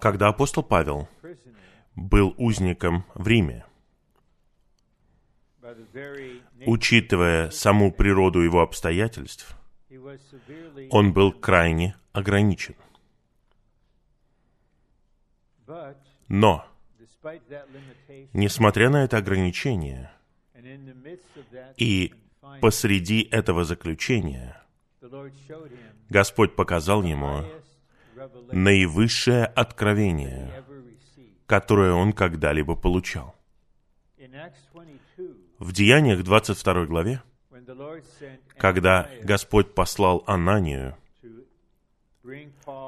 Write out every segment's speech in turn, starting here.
Когда апостол Павел был узником в Риме, учитывая саму природу его обстоятельств, он был крайне ограничен. Но, несмотря на это ограничение, и посреди этого заключения Господь показал ему наивысшее откровение, которое он когда-либо получал. В Деяниях 22 главе, когда Господь послал Ананию,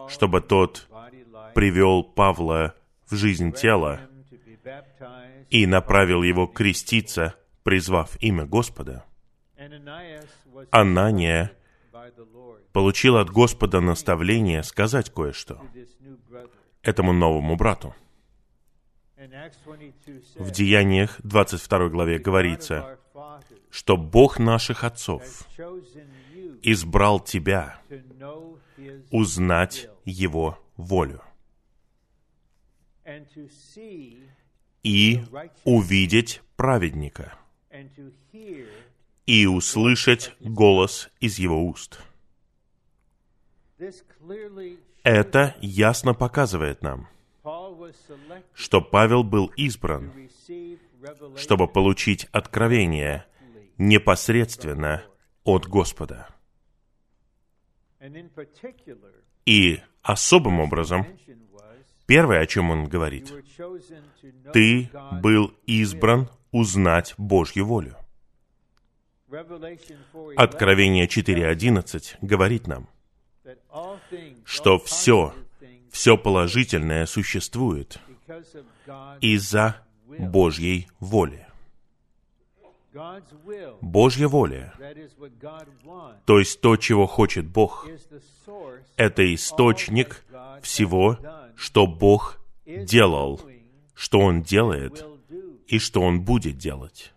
чтобы тот привел Павла в жизнь тела и направил его креститься, призвав имя Господа, Анания получил от Господа наставление сказать кое-что этому новому брату. В Деяниях 22 главе говорится, что Бог наших отцов избрал тебя узнать Его волю и увидеть праведника и услышать голос из его уст. Это ясно показывает нам, что Павел был избран, чтобы получить откровение непосредственно от Господа. И особым образом, первое, о чем он говорит, ты был избран узнать Божью волю. Откровение 4.11 говорит нам, что все, все положительное существует из-за Божьей воли. Божья воля, то есть то, чего хочет Бог, это источник всего, что Бог делал, что Он делает и что Он будет делать.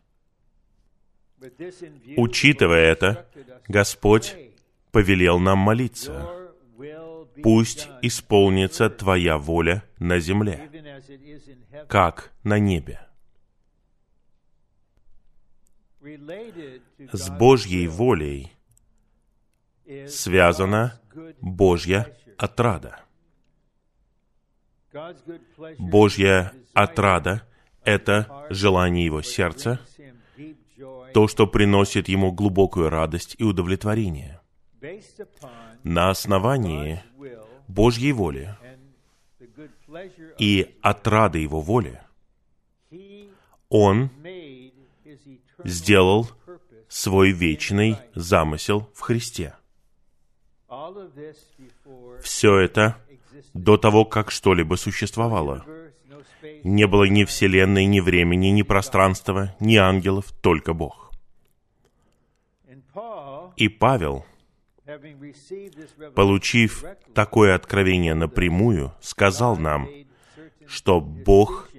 Учитывая это, Господь повелел нам молиться. Пусть исполнится Твоя воля на земле, как на небе. С Божьей волей связана Божья отрада. Божья отрада — это желание Его сердца, то, что приносит Ему глубокую радость и удовлетворение. На основании Божьей воли и отрады Его воли Он сделал свой вечный замысел в Христе. Все это до того, как что-либо существовало. Не было ни Вселенной, ни времени, ни пространства, ни ангелов, только Бог. И Павел, получив такое откровение напрямую, сказал нам, что Бог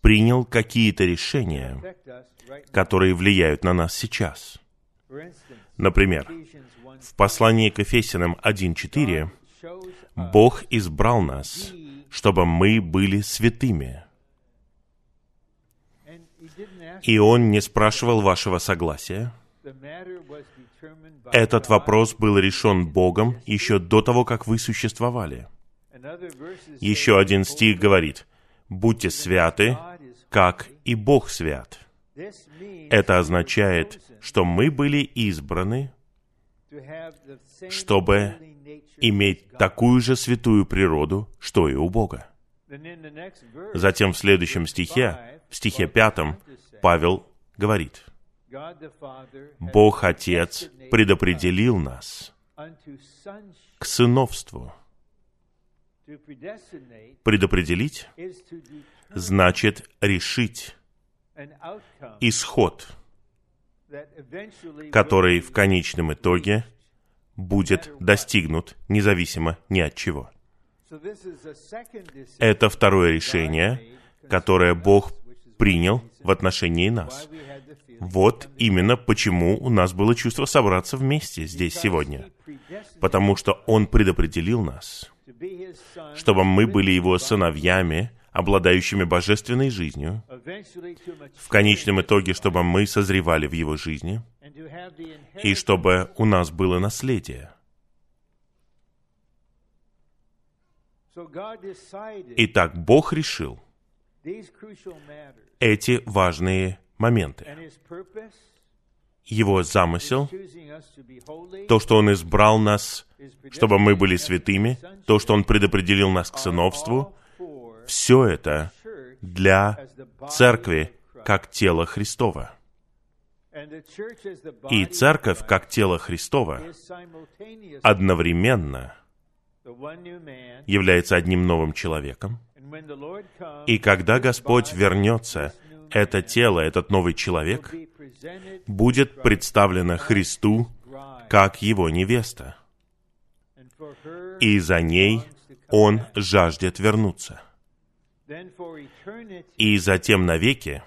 принял какие-то решения, которые влияют на нас сейчас. Например, в послании к Ефесянам 1.4 Бог избрал нас, чтобы мы были святыми. И Он не спрашивал вашего согласия. Этот вопрос был решен Богом еще до того, как вы существовали. Еще один стих говорит, «Будьте святы, как и Бог свят». Это означает, что мы были избраны, чтобы иметь такую же святую природу, что и у Бога. Затем в следующем стихе, в стихе пятом, Павел говорит, Бог Отец предопределил нас к сыновству. Предопределить значит решить исход, который в конечном итоге будет достигнут независимо ни от чего. Это второе решение, которое Бог принял в отношении нас. Вот именно почему у нас было чувство собраться вместе здесь сегодня. Потому что Он предопределил нас чтобы мы были Его сыновьями, обладающими божественной жизнью, в конечном итоге, чтобы мы созревали в Его жизни, и чтобы у нас было наследие. Итак, Бог решил эти важные моменты. Его замысел, то, что Он избрал нас, чтобы мы были святыми, то, что Он предопределил нас к сыновству, все это для церкви как тело Христова. И церковь как тело Христова одновременно является одним новым человеком. И когда Господь вернется, это тело, этот новый человек, будет представлено Христу как его невеста. И за ней он жаждет вернуться. И затем навеки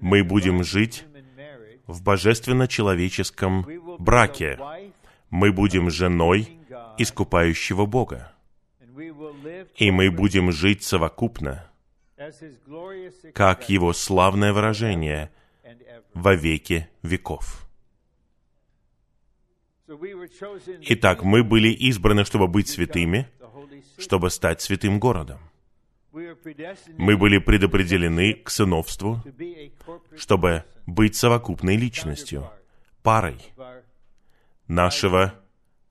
мы будем жить в божественно-человеческом браке. Мы будем женой искупающего Бога. И мы будем жить совокупно, как Его славное выражение во веки веков. Итак, мы были избраны, чтобы быть святыми, чтобы стать святым городом. Мы были предопределены к сыновству, чтобы быть совокупной личностью, парой нашего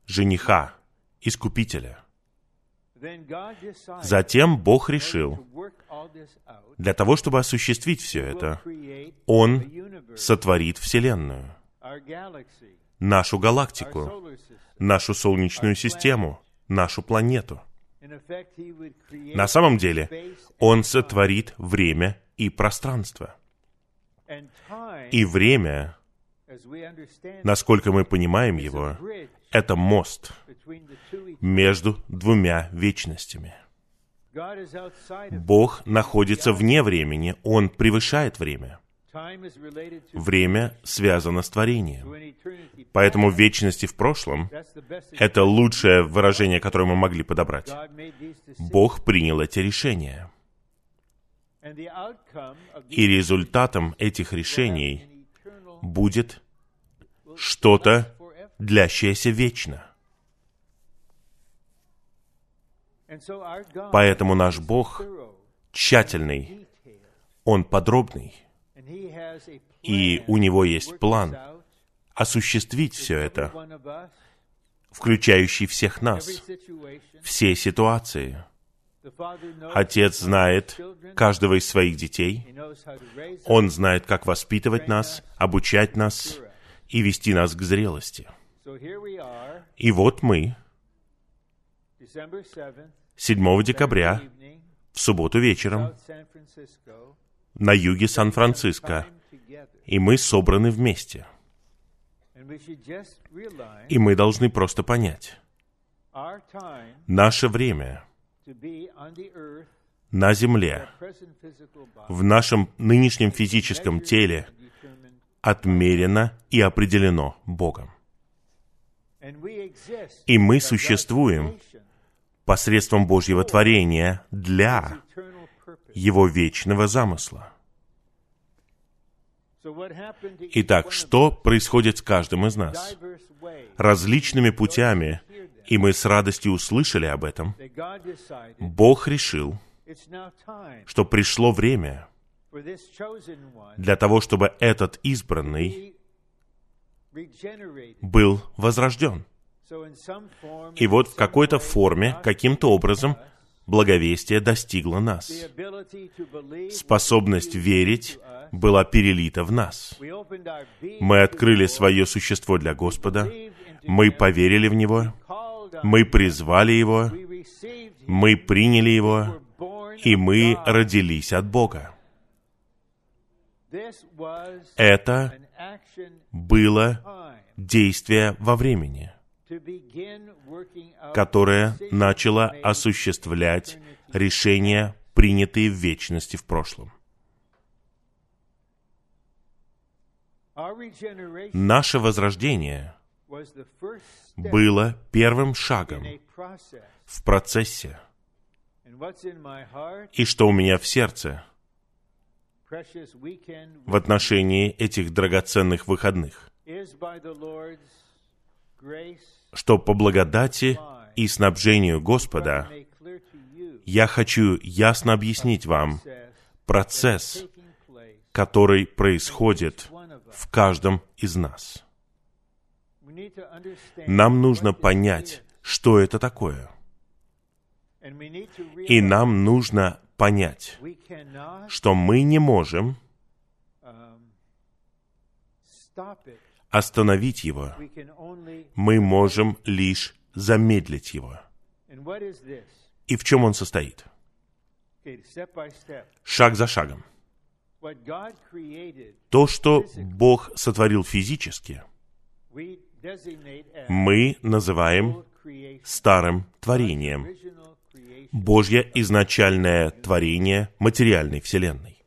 жениха, искупителя. Затем Бог решил, для того, чтобы осуществить все это, Он сотворит Вселенную, нашу галактику, нашу Солнечную систему, нашу планету. На самом деле, Он сотворит время и пространство. И время, насколько мы понимаем его, это мост между двумя вечностями. Бог находится вне времени, Он превышает время. Время связано с творением. Поэтому вечности в прошлом — это лучшее выражение, которое мы могли подобрать. Бог принял эти решения. И результатом этих решений будет что-то, длящееся вечно. Поэтому наш Бог тщательный, Он подробный, и у Него есть план осуществить все это, включающий всех нас, все ситуации. Отец знает каждого из своих детей. Он знает, как воспитывать нас, обучать нас и вести нас к зрелости. И вот мы, 7 декабря, в субботу вечером, на юге Сан-Франциско, и мы собраны вместе. И мы должны просто понять, наше время на Земле, в нашем нынешнем физическом теле, отмерено и определено Богом. И мы существуем посредством Божьего творения для Его вечного замысла. Итак, что происходит с каждым из нас? Различными путями, и мы с радостью услышали об этом, Бог решил, что пришло время для того, чтобы этот избранный был возрожден. И вот в какой-то форме, каким-то образом, благовестие достигло нас. Способность верить была перелита в нас. Мы открыли свое существо для Господа, мы поверили в Него, мы призвали Его, мы приняли Его, и мы родились от Бога. Это было действие во времени, которое начало осуществлять решения, принятые в вечности в прошлом. Наше возрождение было первым шагом в процессе. И что у меня в сердце в отношении этих драгоценных выходных. Что по благодати и снабжению Господа я хочу ясно объяснить вам процесс, который происходит в каждом из нас. Нам нужно понять, что это такое. И нам нужно понять, что мы не можем остановить его. Мы можем лишь замедлить его. И в чем он состоит? Шаг за шагом. То, что Бог сотворил физически, мы называем старым творением. Божье изначальное творение материальной Вселенной,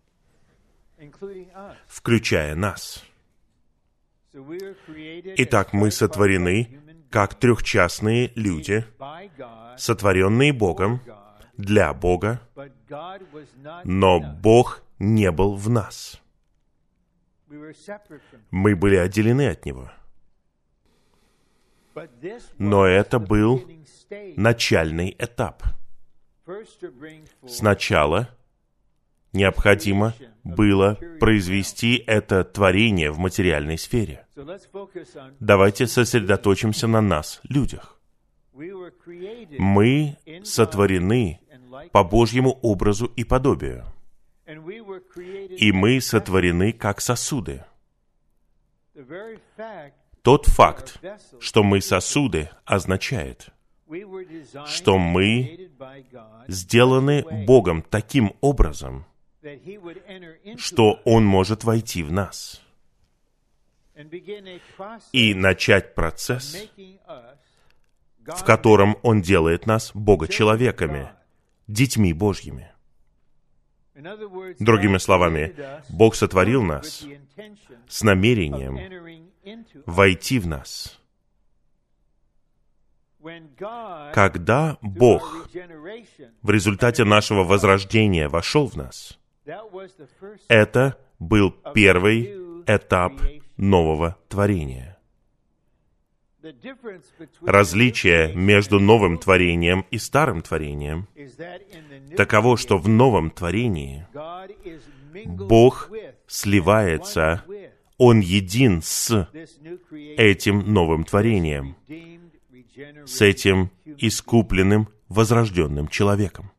включая нас. Итак, мы сотворены как трехчастные люди, сотворенные Богом для Бога, но Бог не был в нас. Мы были отделены от Него. Но это был начальный этап. Сначала необходимо было произвести это творение в материальной сфере. Давайте сосредоточимся на нас, людях. Мы сотворены по Божьему образу и подобию. И мы сотворены как сосуды. Тот факт, что мы сосуды, означает, что мы сделаны Богом таким образом, что Он может войти в нас и начать процесс, в котором Он делает нас Бога-человеками, детьми Божьими. Другими словами, Бог сотворил нас с намерением войти в нас. Когда Бог в результате нашего возрождения вошел в нас, это был первый этап нового творения. Различие между новым творением и старым творением таково, что в новом творении Бог сливается, Он един с этим новым творением, с этим искупленным, возрожденным человеком.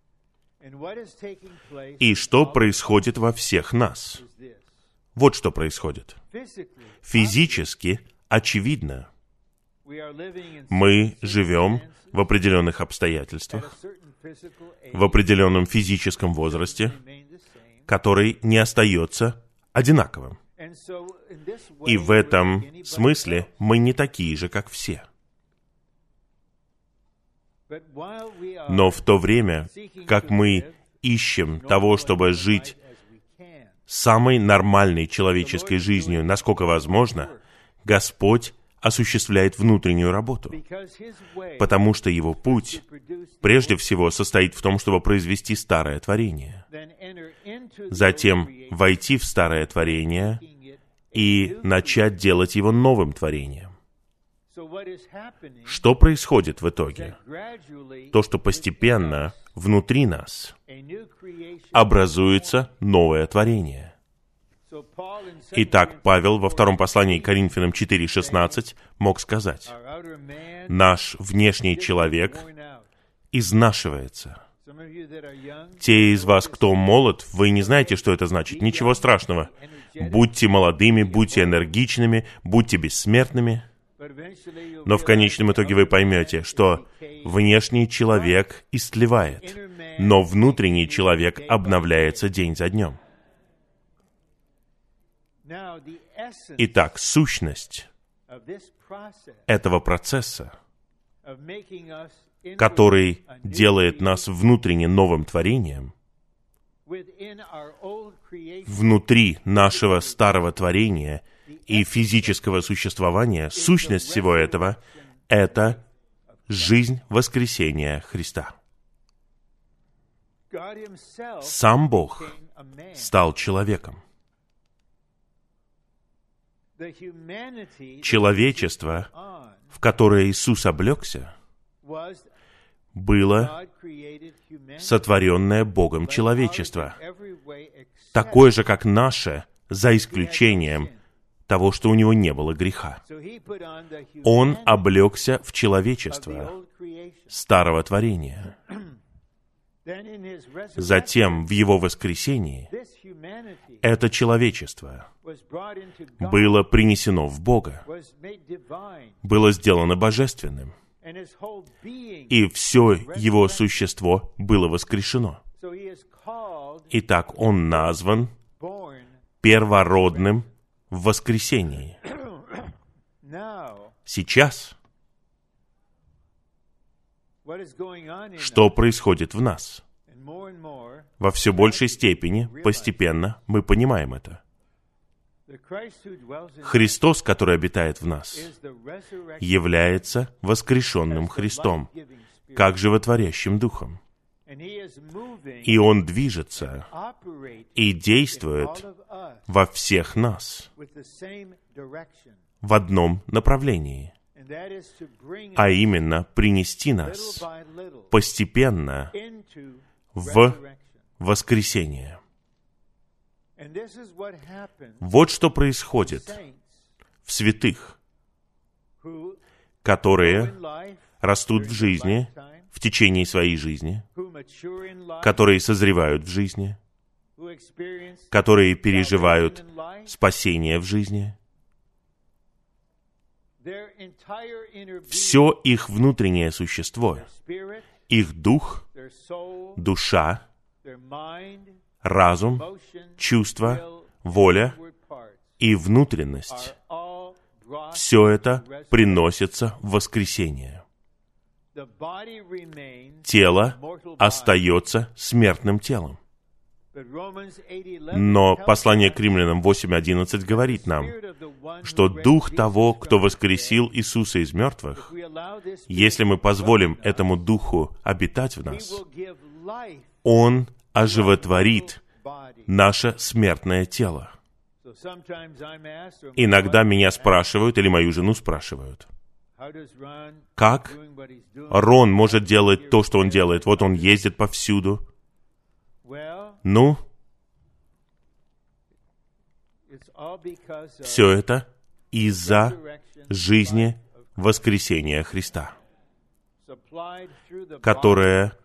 И что происходит во всех нас? Вот что происходит. Физически, очевидно, мы живем в определенных обстоятельствах, в определенном физическом возрасте, который не остается одинаковым. И в этом смысле мы не такие же, как все. Но в то время, как мы ищем того, чтобы жить самой нормальной человеческой жизнью, насколько возможно, Господь осуществляет внутреннюю работу, потому что его путь прежде всего состоит в том, чтобы произвести старое творение, затем войти в старое творение и начать делать его новым творением. Что происходит в итоге? То, что постепенно внутри нас образуется новое творение. Итак, Павел во втором послании к Коринфянам 4.16 мог сказать, «Наш внешний человек изнашивается». Те из вас, кто молод, вы не знаете, что это значит. Ничего страшного. Будьте молодыми, будьте энергичными, будьте бессмертными – но в конечном итоге вы поймете, что внешний человек истлевает, но внутренний человек обновляется день за днем. Итак, сущность этого процесса, который делает нас внутренне новым творением, внутри нашего старого творения и физического существования, сущность всего этого — это жизнь воскресения Христа. Сам Бог стал человеком. Человечество, в которое Иисус облегся, было сотворенное Богом человечество, такое же, как наше, за исключением того, что у него не было греха. Он облегся в человечество старого творения. Затем в его воскресении это человечество было принесено в Бога, было сделано божественным, и все его существо было воскрешено. Итак, он назван первородным в воскресении. Сейчас что происходит в нас? Во все большей степени, постепенно, мы понимаем это. Христос, который обитает в нас, является воскрешенным Христом, как животворящим Духом. И Он движется и действует во всех нас в одном направлении, а именно принести нас постепенно в воскресение. Вот что происходит в святых, которые растут в жизни в течение своей жизни, которые созревают в жизни, которые переживают спасение в жизни. Все их внутреннее существо, их дух, душа, разум, чувства, воля и внутренность, все это приносится в воскресение. Тело остается смертным телом. Но послание к римлянам 8.11 говорит нам, что Дух того, кто воскресил Иисуса из мертвых, если мы позволим этому Духу обитать в нас, Он оживотворит наше смертное тело. Иногда меня спрашивают, или мою жену спрашивают, как Рон может делать то, что он делает? Вот он ездит повсюду. Ну, все это из-за жизни воскресения Христа, которая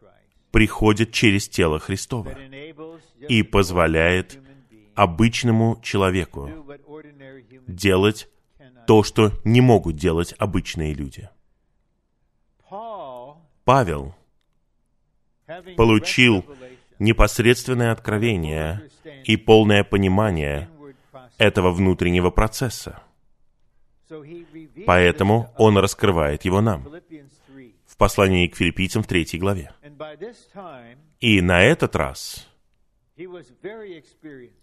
приходит через тело Христова и позволяет обычному человеку делать то, что не могут делать обычные люди. Павел получил непосредственное откровение и полное понимание этого внутреннего процесса. Поэтому он раскрывает его нам в послании к филиппийцам в третьей главе. И на этот раз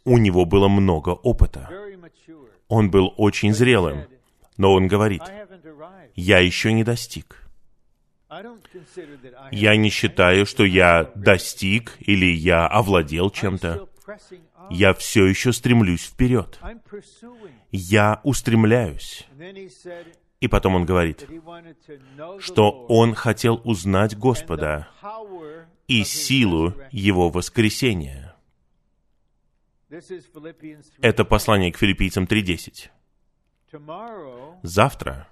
у него было много опыта. Он был очень зрелым, но он говорит, «Я еще не достиг». Я не считаю, что я достиг или я овладел чем-то. Я все еще стремлюсь вперед. Я устремляюсь. И потом он говорит, что он хотел узнать Господа и силу Его воскресения. Это послание к филиппийцам 3.10. Завтра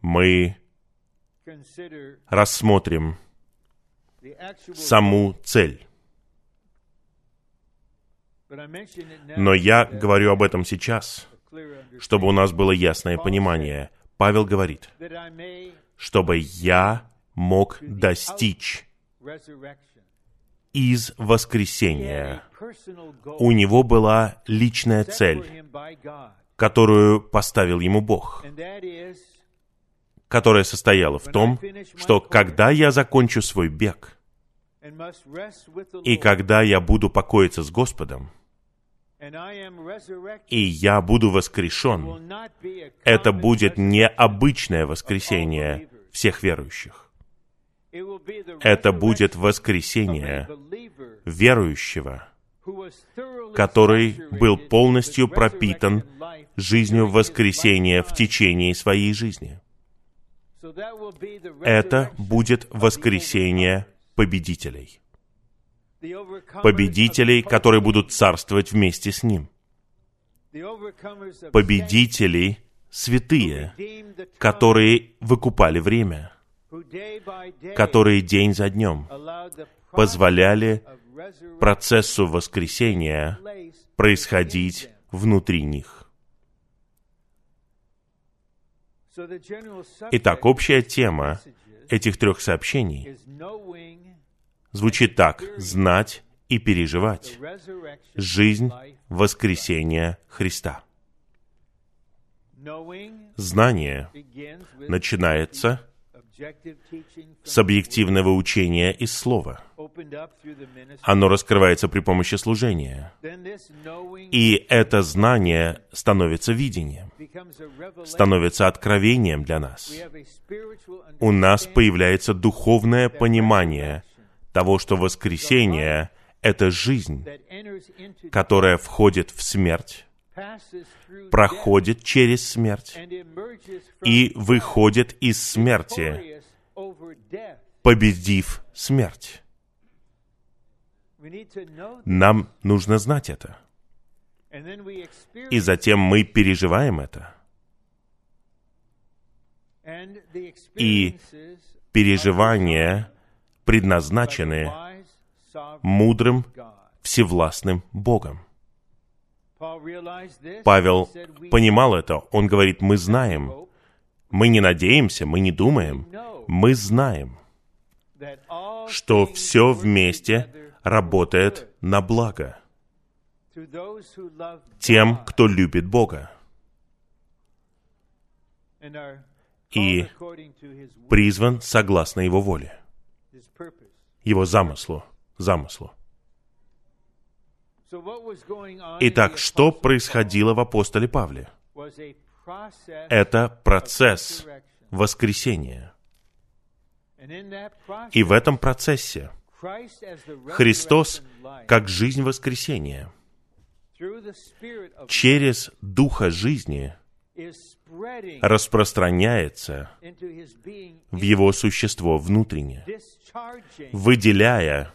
мы рассмотрим саму цель. Но я говорю об этом сейчас, чтобы у нас было ясное понимание. Павел говорит, чтобы я мог достичь из воскресения. У него была личная цель, которую поставил ему Бог которая состояла в том, что когда я закончу свой бег, и когда я буду покоиться с Господом, и я буду воскрешен, это будет необычное воскресение всех верующих. Это будет воскресение верующего, который был полностью пропитан жизнью воскресения в течение своей жизни. Это будет воскресение победителей. Победителей, которые будут царствовать вместе с Ним. Победителей святые, которые выкупали время, которые день за днем позволяли процессу воскресения происходить внутри них. Итак, общая тема этих трех сообщений звучит так. Знать и переживать жизнь воскресения Христа. Знание начинается с объективного учения из Слова. Оно раскрывается при помощи служения. И это знание становится видением, становится откровением для нас. У нас появляется духовное понимание того, что воскресение — это жизнь, которая входит в смерть, проходит через смерть и выходит из смерти, победив смерть. Нам нужно знать это. И затем мы переживаем это. И переживания предназначены мудрым, всевластным Богом. Павел понимал это. Он говорит, мы знаем. Мы не надеемся, мы не думаем. Мы знаем, что все вместе работает на благо тем, кто любит Бога и призван согласно Его воле, Его замыслу, замыслу. Итак, что происходило в апостоле Павле? Это процесс воскресения. И в этом процессе Христос, как жизнь воскресения, через Духа жизни распространяется в его существо внутренне, выделяя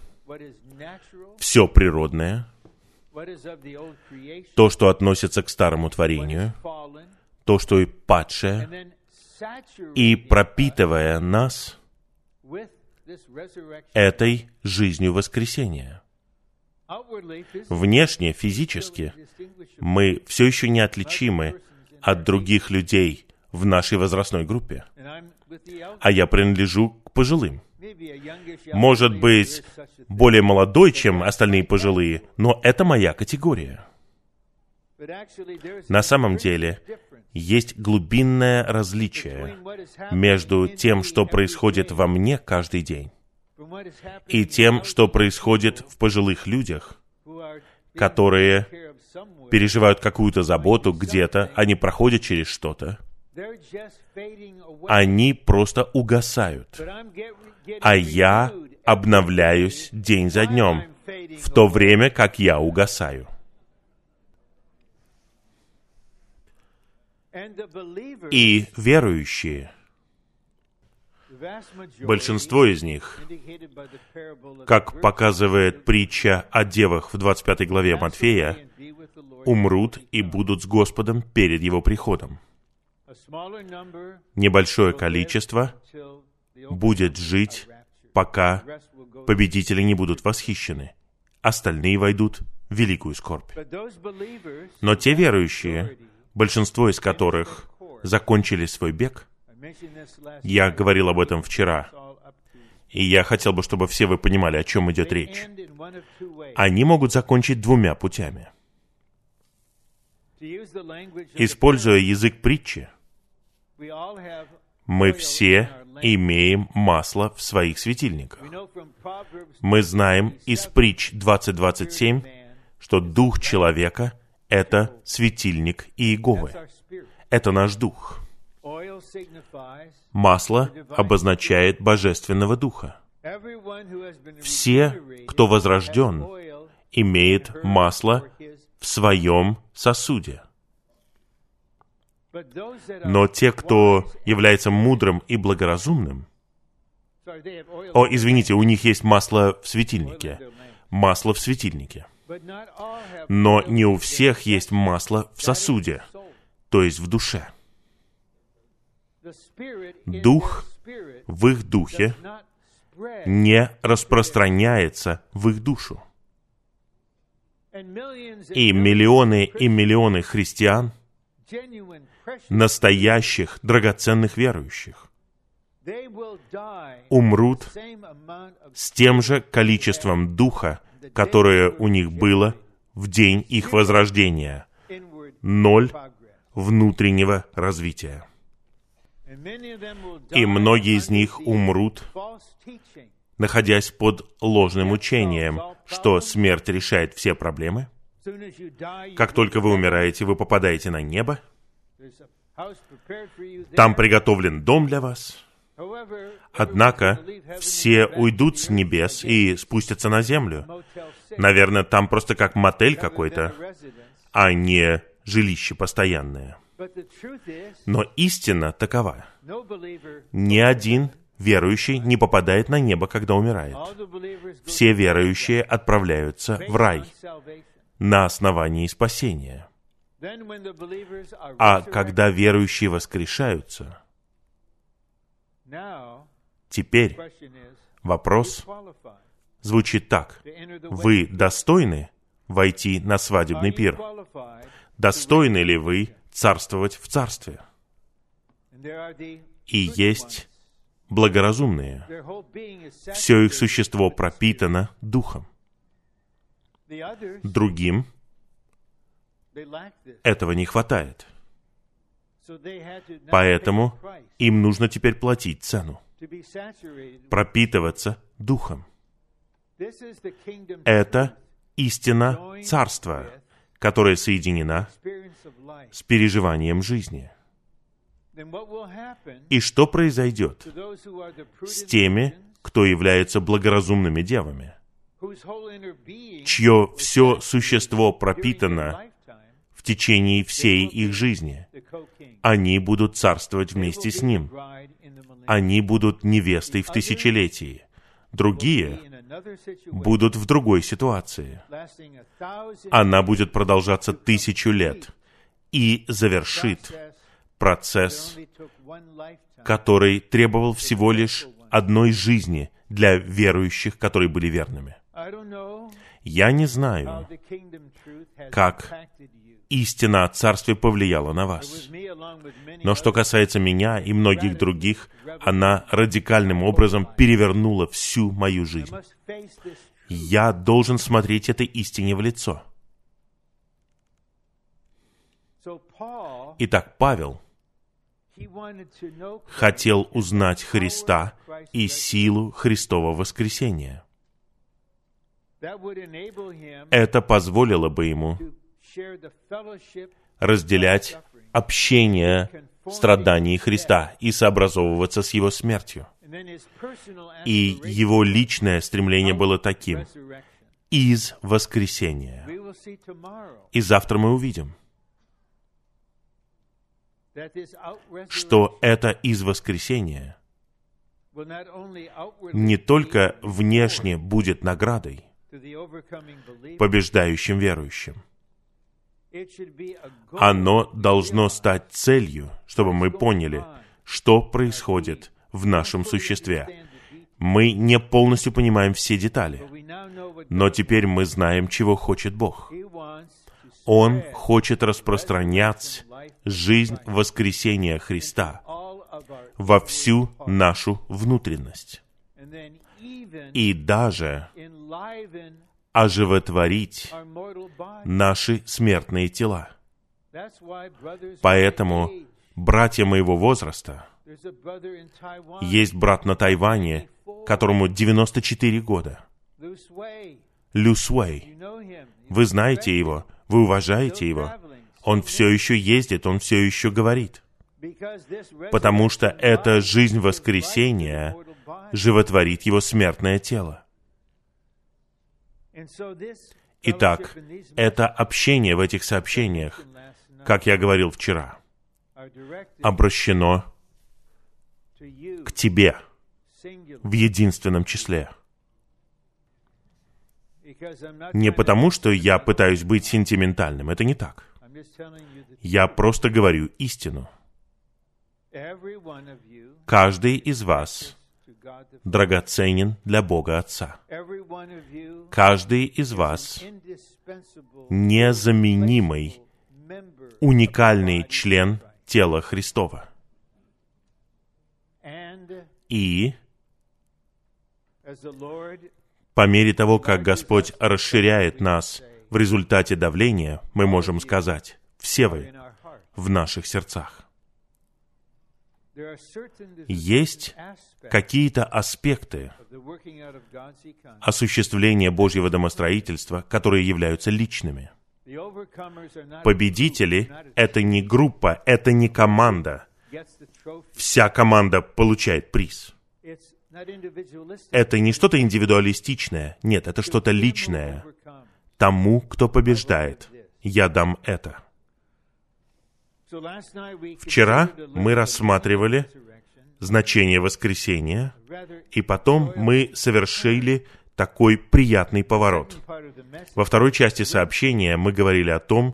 все природное, то, что относится к старому творению, то, что и падшее, и пропитывая нас этой жизнью воскресения. Внешне, физически, мы все еще неотличимы от других людей в нашей возрастной группе. А я принадлежу к пожилым. Может быть, более молодой, чем остальные пожилые, но это моя категория. На самом деле, есть глубинное различие между тем, что происходит во мне каждый день, и тем, что происходит в пожилых людях, которые переживают какую-то заботу где-то, они проходят через что-то, они просто угасают. А я обновляюсь день за днем, в то время как я угасаю. И верующие, большинство из них, как показывает притча о девах в 25 главе Матфея, умрут и будут с Господом перед Его приходом. Небольшое количество будет жить, пока победители не будут восхищены. Остальные войдут в великую скорбь. Но те верующие, большинство из которых закончили свой бег, я говорил об этом вчера, и я хотел бы, чтобы все вы понимали, о чем идет речь. Они могут закончить двумя путями. Используя язык притчи, мы все имеем масло в своих светильниках. Мы знаем из притч 20.27, что дух человека — это светильник Иеговы. Это наш дух. Масло обозначает Божественного Духа. Все, кто возрожден, имеет масло в своем сосуде. Но те, кто является мудрым и благоразумным, о, извините, у них есть масло в светильнике. Масло в светильнике. Но не у всех есть масло в сосуде, то есть в душе. Дух в их духе не распространяется в их душу. И миллионы и миллионы христиан, настоящих, драгоценных верующих, умрут с тем же количеством духа, которое у них было в день их возрождения. Ноль внутреннего развития. И многие из них умрут, находясь под ложным учением, что смерть решает все проблемы. Как только вы умираете, вы попадаете на небо. Там приготовлен дом для вас. Однако все уйдут с небес и спустятся на землю. Наверное, там просто как мотель какой-то, а не жилище постоянное. Но истина такова. Ни один верующий не попадает на небо, когда умирает. Все верующие отправляются в рай на основании спасения. А когда верующие воскрешаются, Теперь вопрос звучит так. Вы достойны войти на свадебный пир? Достойны ли вы царствовать в царстве? И есть благоразумные. Все их существо пропитано духом. Другим этого не хватает. Поэтому им нужно теперь платить цену, пропитываться духом. Это истина царства, которая соединена с переживанием жизни. И что произойдет с теми, кто является благоразумными девами, чье все существо пропитано течение всей их жизни. Они будут царствовать вместе с Ним. Они будут невестой в тысячелетии. Другие будут в другой ситуации. Она будет продолжаться тысячу лет и завершит процесс, который требовал всего лишь одной жизни для верующих, которые были верными. Я не знаю, как истина о Царстве повлияла на вас. Но что касается меня и многих других, она радикальным образом перевернула всю мою жизнь. Я должен смотреть этой истине в лицо. Итак, Павел хотел узнать Христа и силу Христова воскресения. Это позволило бы ему разделять общение страданий Христа и сообразовываться с Его смертью. И его личное стремление было таким — из воскресения. И завтра мы увидим, что это из воскресения не только внешне будет наградой побеждающим верующим, оно должно стать целью, чтобы мы поняли, что происходит в нашем существе. Мы не полностью понимаем все детали, но теперь мы знаем, чего хочет Бог. Он хочет распространять жизнь воскресения Христа во всю нашу внутренность. И даже оживотворить наши смертные тела. Поэтому братья моего возраста, есть брат на Тайване, которому 94 года, Лю Суэй. Вы знаете его, вы уважаете его. Он все еще ездит, он все еще говорит. Потому что эта жизнь воскресения животворит его смертное тело. Итак, это общение в этих сообщениях, как я говорил вчера, обращено к тебе в единственном числе. Не потому, что я пытаюсь быть сентиментальным, это не так. Я просто говорю истину. Каждый из вас драгоценен для Бога Отца. Каждый из вас незаменимый, уникальный член тела Христова. И по мере того, как Господь расширяет нас в результате давления, мы можем сказать, все вы в наших сердцах. Есть какие-то аспекты осуществления Божьего домостроительства, которые являются личными. Победители — это не группа, это не команда. Вся команда получает приз. Это не что-то индивидуалистичное, нет, это что-то личное. Тому, кто побеждает, я дам это. Вчера мы рассматривали значение воскресения, и потом мы совершили такой приятный поворот. Во второй части сообщения мы говорили о том,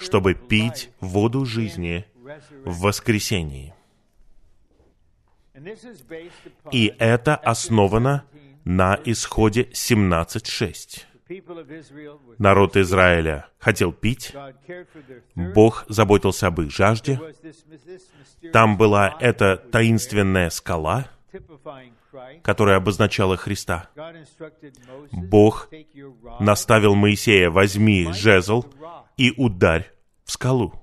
чтобы пить воду жизни в воскресении. И это основано на исходе 17.6. Народ Израиля хотел пить, Бог заботился об их жажде. Там была эта таинственная скала, которая обозначала Христа. Бог наставил Моисея, возьми жезл и ударь в скалу.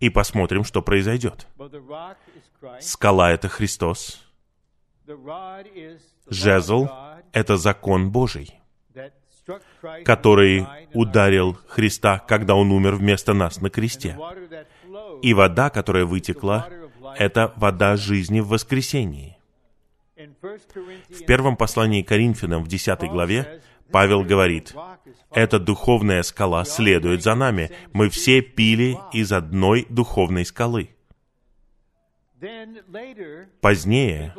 И посмотрим, что произойдет. Скала — это Христос. Жезл — это закон Божий который ударил Христа, когда Он умер вместо нас на кресте. И вода, которая вытекла, это вода жизни в воскресении. В первом послании Коринфянам в 10 главе Павел говорит, «Эта духовная скала следует за нами. Мы все пили из одной духовной скалы». Позднее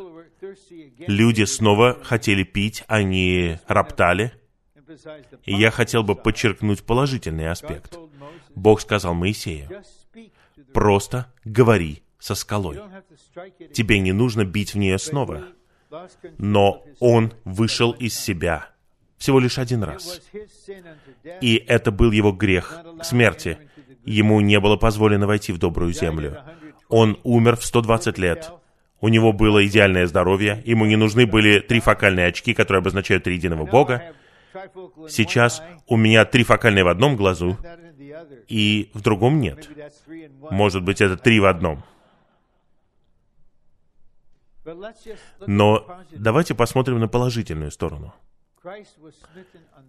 люди снова хотели пить, они роптали, и я хотел бы подчеркнуть положительный аспект. Бог сказал Моисею, просто говори со скалой. Тебе не нужно бить в нее снова. Но он вышел из себя всего лишь один раз. И это был его грех к смерти. Ему не было позволено войти в добрую землю. Он умер в 120 лет. У него было идеальное здоровье, ему не нужны были трифокальные очки, которые обозначают триединого Бога. Сейчас у меня три фокальные в одном глазу, и в другом нет. Может быть, это три в одном. Но давайте посмотрим на положительную сторону.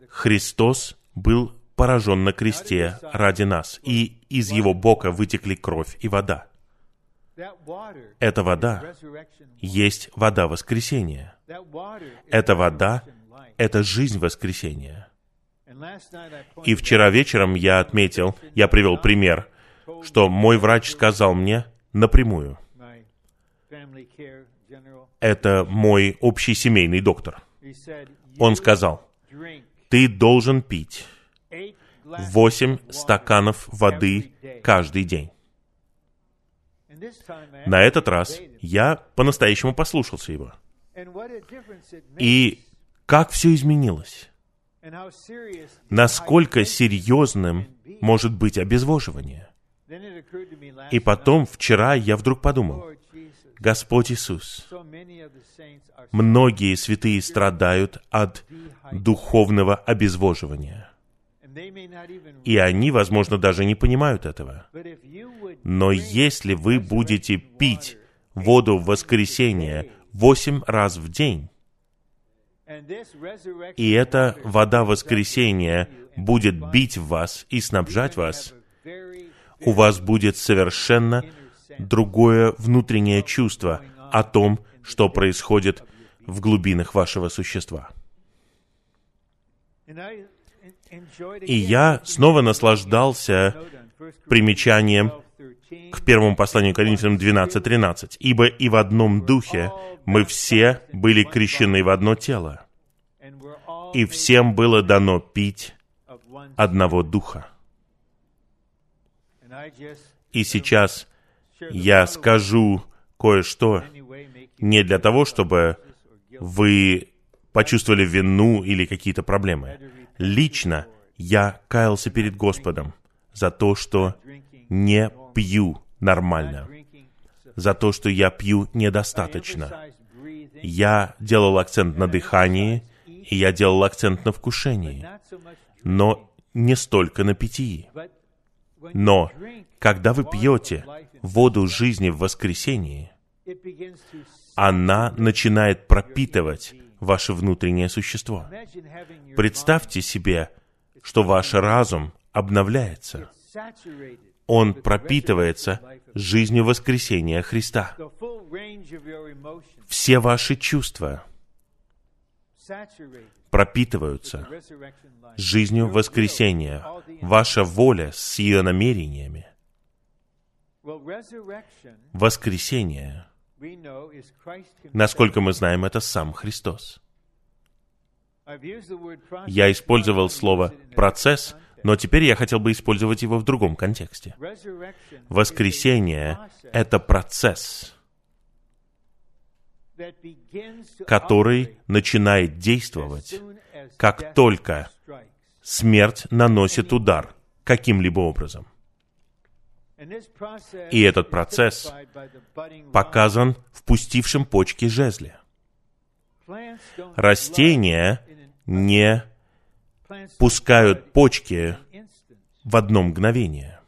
Христос был поражен на кресте ради нас, и из его бока вытекли кровь и вода. Эта вода есть вода воскресения. Эта вода это жизнь воскресения. И вчера вечером я отметил, я привел пример, что мой врач сказал мне напрямую. Это мой общий семейный доктор. Он сказал, ты должен пить 8 стаканов воды каждый день. На этот раз я по-настоящему послушался его. И как все изменилось? Насколько серьезным может быть обезвоживание? И потом, вчера я вдруг подумал, Господь Иисус, многие святые страдают от духовного обезвоживания. И они, возможно, даже не понимают этого. Но если вы будете пить воду в воскресенье восемь раз в день, И эта вода воскресения будет бить в вас и снабжать вас, у вас будет совершенно другое внутреннее чувство о том, что происходит в глубинах вашего существа. И я снова наслаждался примечанием к первому посланию Коринфянам 12.13. «Ибо и в одном духе мы все были крещены в одно тело, и всем было дано пить одного духа». И сейчас я скажу кое-что не для того, чтобы вы почувствовали вину или какие-то проблемы. Лично я каялся перед Господом за то, что не пью нормально, за то, что я пью недостаточно. Я делал акцент на дыхании, и я делал акцент на вкушении, но не столько на питьи. Но когда вы пьете воду жизни в воскресении, она начинает пропитывать ваше внутреннее существо. Представьте себе, что ваш разум обновляется. Он пропитывается жизнью воскресения Христа. Все ваши чувства пропитываются жизнью воскресения. Ваша воля с ее намерениями. Воскресение, насколько мы знаем, это сам Христос. Я использовал слово «процесс», но теперь я хотел бы использовать его в другом контексте. Воскресение — это процесс, который начинает действовать, как только смерть наносит удар каким-либо образом. И этот процесс показан в пустившем почки жезле. Растения не пускают почки в одно мгновение.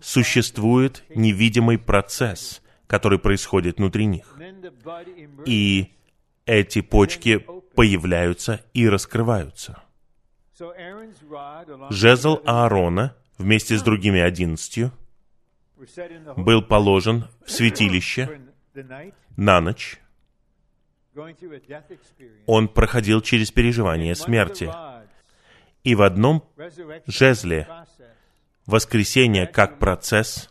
Существует невидимый процесс, который происходит внутри них. И эти почки появляются и раскрываются. Жезл Аарона вместе с другими одиннадцатью был положен в святилище на ночь. Он проходил через переживание смерти. И в одном жезле воскресение как процесс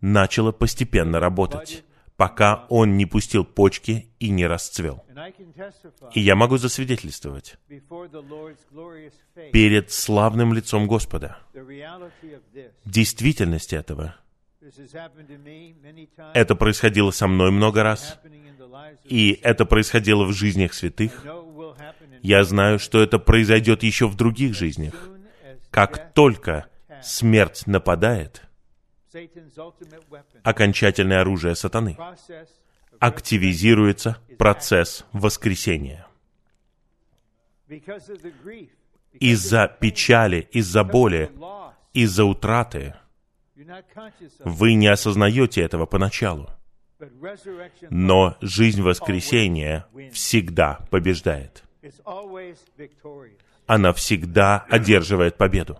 начало постепенно работать пока он не пустил почки и не расцвел. И я могу засвидетельствовать перед славным лицом Господа действительность этого. Это происходило со мной много раз, и это происходило в жизнях святых. Я знаю, что это произойдет еще в других жизнях. Как только смерть нападает, окончательное оружие сатаны. Активизируется процесс воскресения. Из-за печали, из-за боли, из-за утраты вы не осознаете этого поначалу. Но жизнь воскресения всегда побеждает. Она всегда одерживает победу.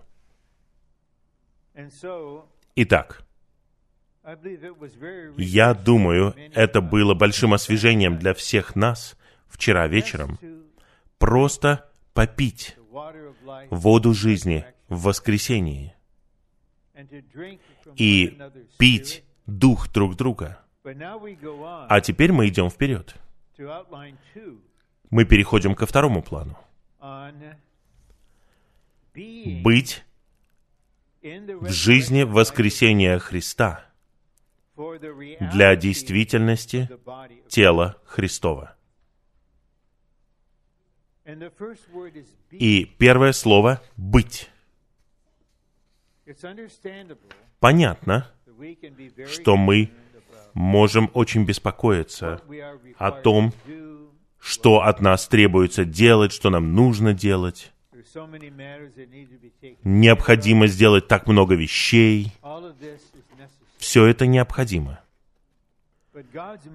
Итак, я думаю, это было большим освежением для всех нас вчера вечером. Просто попить воду жизни в воскресении и пить дух друг друга. А теперь мы идем вперед. Мы переходим ко второму плану. Быть в жизни воскресения Христа – для действительности тела Христова. И первое слово — «быть». Понятно, что мы можем очень беспокоиться о том, что от нас требуется делать, что нам нужно делать. Необходимо сделать так много вещей. Все это необходимо.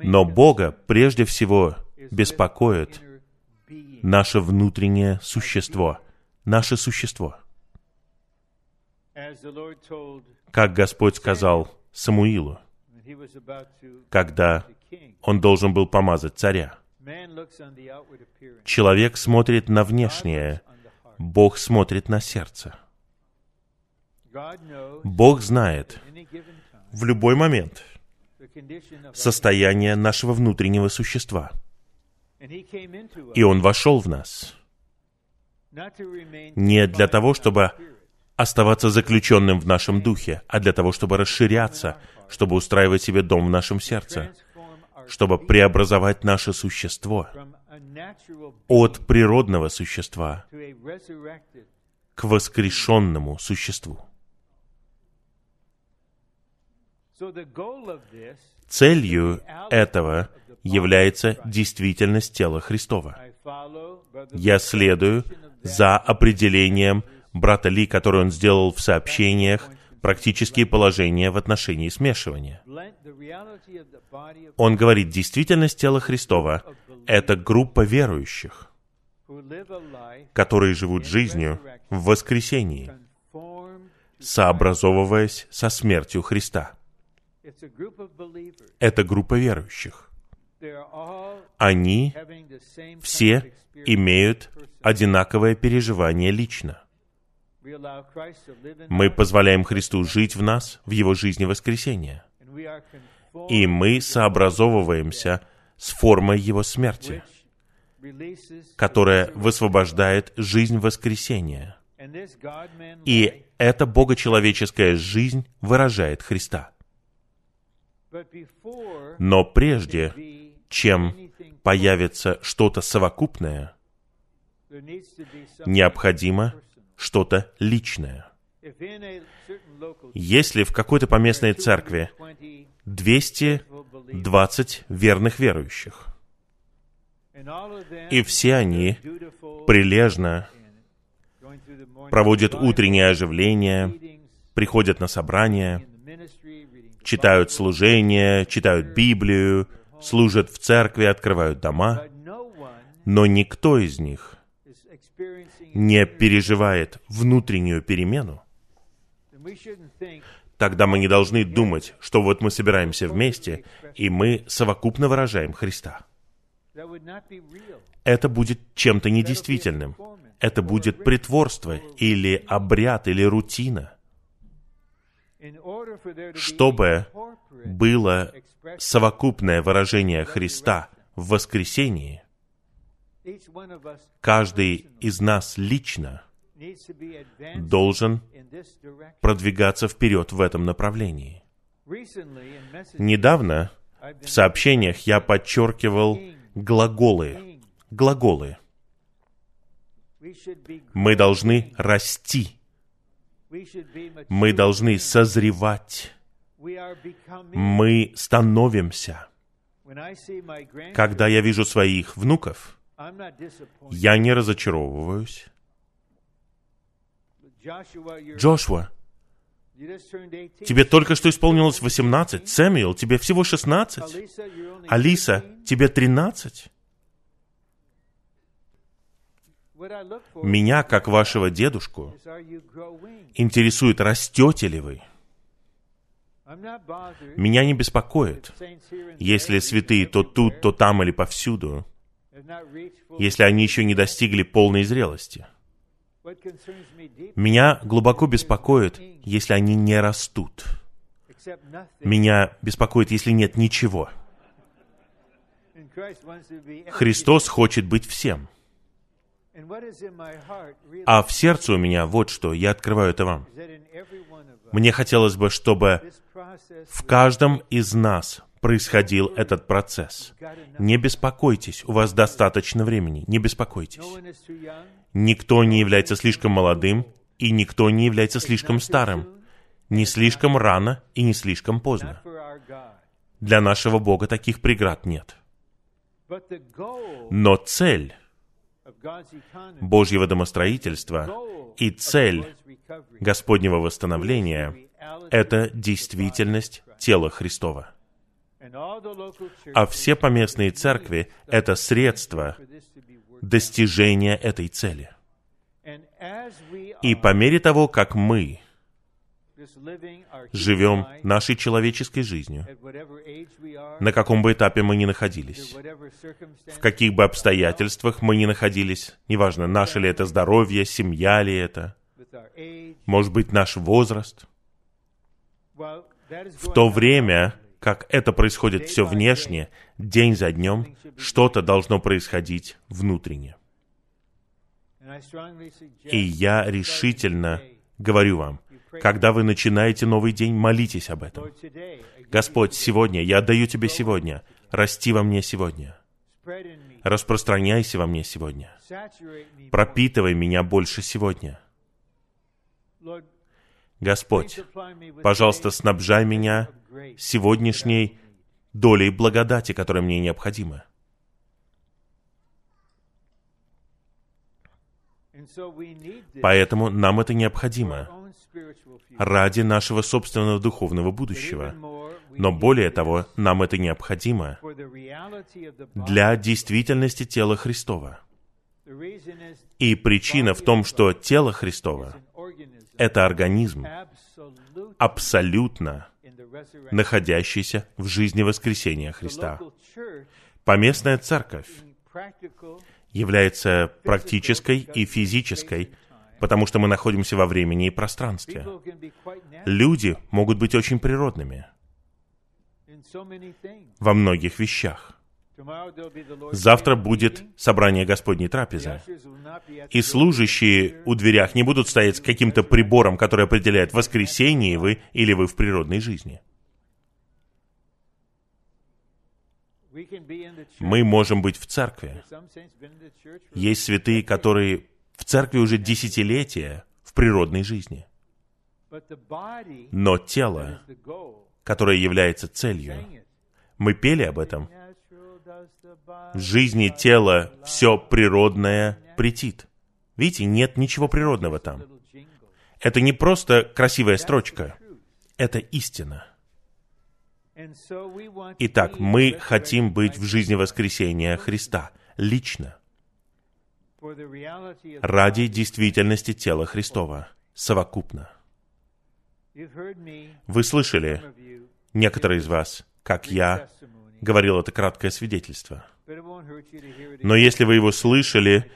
Но Бога прежде всего беспокоит наше внутреннее существо, наше существо. Как Господь сказал Самуилу, когда он должен был помазать царя. Человек смотрит на внешнее, Бог смотрит на сердце. Бог знает в любой момент состояние нашего внутреннего существа. И Он вошел в нас не для того, чтобы оставаться заключенным в нашем духе, а для того, чтобы расширяться, чтобы устраивать себе дом в нашем сердце, чтобы преобразовать наше существо от природного существа к воскрешенному существу. Целью этого является действительность тела Христова. Я следую за определением брата Ли, который он сделал в сообщениях, практические положения в отношении смешивания. Он говорит, действительность тела Христова — это группа верующих, которые живут жизнью в воскресении, сообразовываясь со смертью Христа. Это группа верующих. Они все имеют одинаковое переживание лично. Мы позволяем Христу жить в нас, в Его жизни воскресения. И мы сообразовываемся с формой Его смерти, которая высвобождает жизнь воскресения. И эта богочеловеческая жизнь выражает Христа. Но прежде, чем появится что-то совокупное, необходимо что-то личное. Если в какой-то поместной церкви 220 верных верующих, и все они прилежно проводят утреннее оживление, приходят на собрания, читают служение, читают Библию, служат в церкви, открывают дома, но никто из них не переживает внутреннюю перемену, тогда мы не должны думать, что вот мы собираемся вместе, и мы совокупно выражаем Христа. Это будет чем-то недействительным. Это будет притворство или обряд или рутина. Чтобы было совокупное выражение Христа в воскресении, каждый из нас лично должен продвигаться вперед в этом направлении. Недавно в сообщениях я подчеркивал глаголы. Глаголы. Мы должны расти. Мы должны созревать. Мы становимся. Когда я вижу своих внуков, я не разочаровываюсь. Джошуа, тебе только что исполнилось 18. Сэмюэл, тебе всего 16. Алиса, тебе 13. Меня, как вашего дедушку, интересует, растете ли вы. Меня не беспокоит, если святые то тут, то там или повсюду если они еще не достигли полной зрелости. Меня глубоко беспокоит, если они не растут. Меня беспокоит, если нет ничего. Христос хочет быть всем. А в сердце у меня вот что, я открываю это вам. Мне хотелось бы, чтобы в каждом из нас происходил этот процесс. Не беспокойтесь, у вас достаточно времени, не беспокойтесь. Никто не является слишком молодым, и никто не является слишком старым. Не слишком рано и не слишком поздно. Для нашего Бога таких преград нет. Но цель Божьего домостроительства и цель Господнего восстановления — это действительность тела Христова. А все поместные церкви — это средство достижения этой цели. И по мере того, как мы живем нашей человеческой жизнью, на каком бы этапе мы ни находились, в каких бы обстоятельствах мы ни находились, неважно, наше ли это здоровье, семья ли это, может быть, наш возраст, в то время, как это происходит все внешне, день за днем, что-то должно происходить внутренне. И я решительно говорю вам, когда вы начинаете новый день, молитесь об этом. Господь, сегодня, я отдаю Тебе сегодня. Расти во мне сегодня. Распространяйся во мне сегодня. Пропитывай меня больше сегодня. Господь, пожалуйста, снабжай меня сегодняшней долей благодати, которая мне необходима. Поэтому нам это необходимо ради нашего собственного духовного будущего. Но более того, нам это необходимо для действительности тела Христова. И причина в том, что тело Христово — это организм, абсолютно находящийся в жизни воскресения Христа. Поместная церковь является практической и физической, потому что мы находимся во времени и пространстве. Люди могут быть очень природными во многих вещах. Завтра будет собрание Господней трапезы. И служащие у дверях не будут стоять с каким-то прибором, который определяет, воскресенье вы или вы в природной жизни. Мы можем быть в церкви. Есть святые, которые в церкви уже десятилетия в природной жизни. Но тело, которое является целью, мы пели об этом. Жизни тела все природное претит. Видите, нет ничего природного там. Это не просто красивая строчка. Это истина. Итак, мы хотим быть в жизни воскресения Христа, лично, ради действительности тела Христова, совокупно. Вы слышали, некоторые из вас, как я говорил это краткое свидетельство. Но если вы его слышали,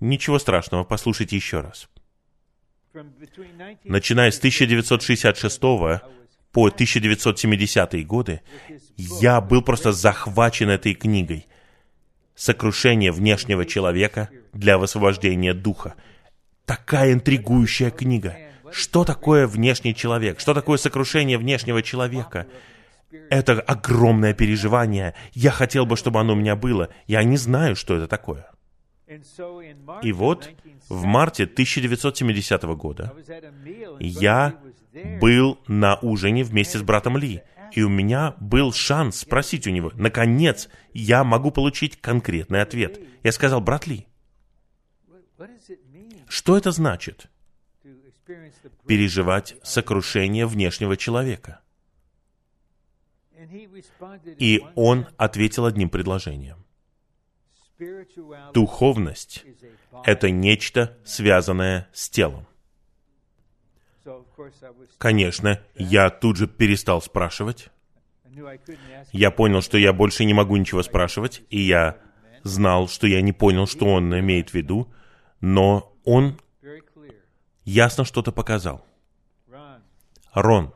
ничего страшного, послушайте еще раз. Начиная с 1966 по 1970-е годы, я был просто захвачен этой книгой. «Сокрушение внешнего человека для высвобождения духа». Такая интригующая книга. Что такое внешний человек? Что такое сокрушение внешнего человека? Это огромное переживание. Я хотел бы, чтобы оно у меня было. Я не знаю, что это такое. И вот в марте 1970 года я был на ужине вместе с братом Ли, и у меня был шанс спросить у него, наконец, я могу получить конкретный ответ. Я сказал, брат Ли, что это значит? Переживать сокрушение внешнего человека. И он ответил одним предложением. Духовность — это нечто, связанное с телом. Конечно, я тут же перестал спрашивать. Я понял, что я больше не могу ничего спрашивать, и я знал, что я не понял, что он имеет в виду, но он ясно что-то показал. Рон,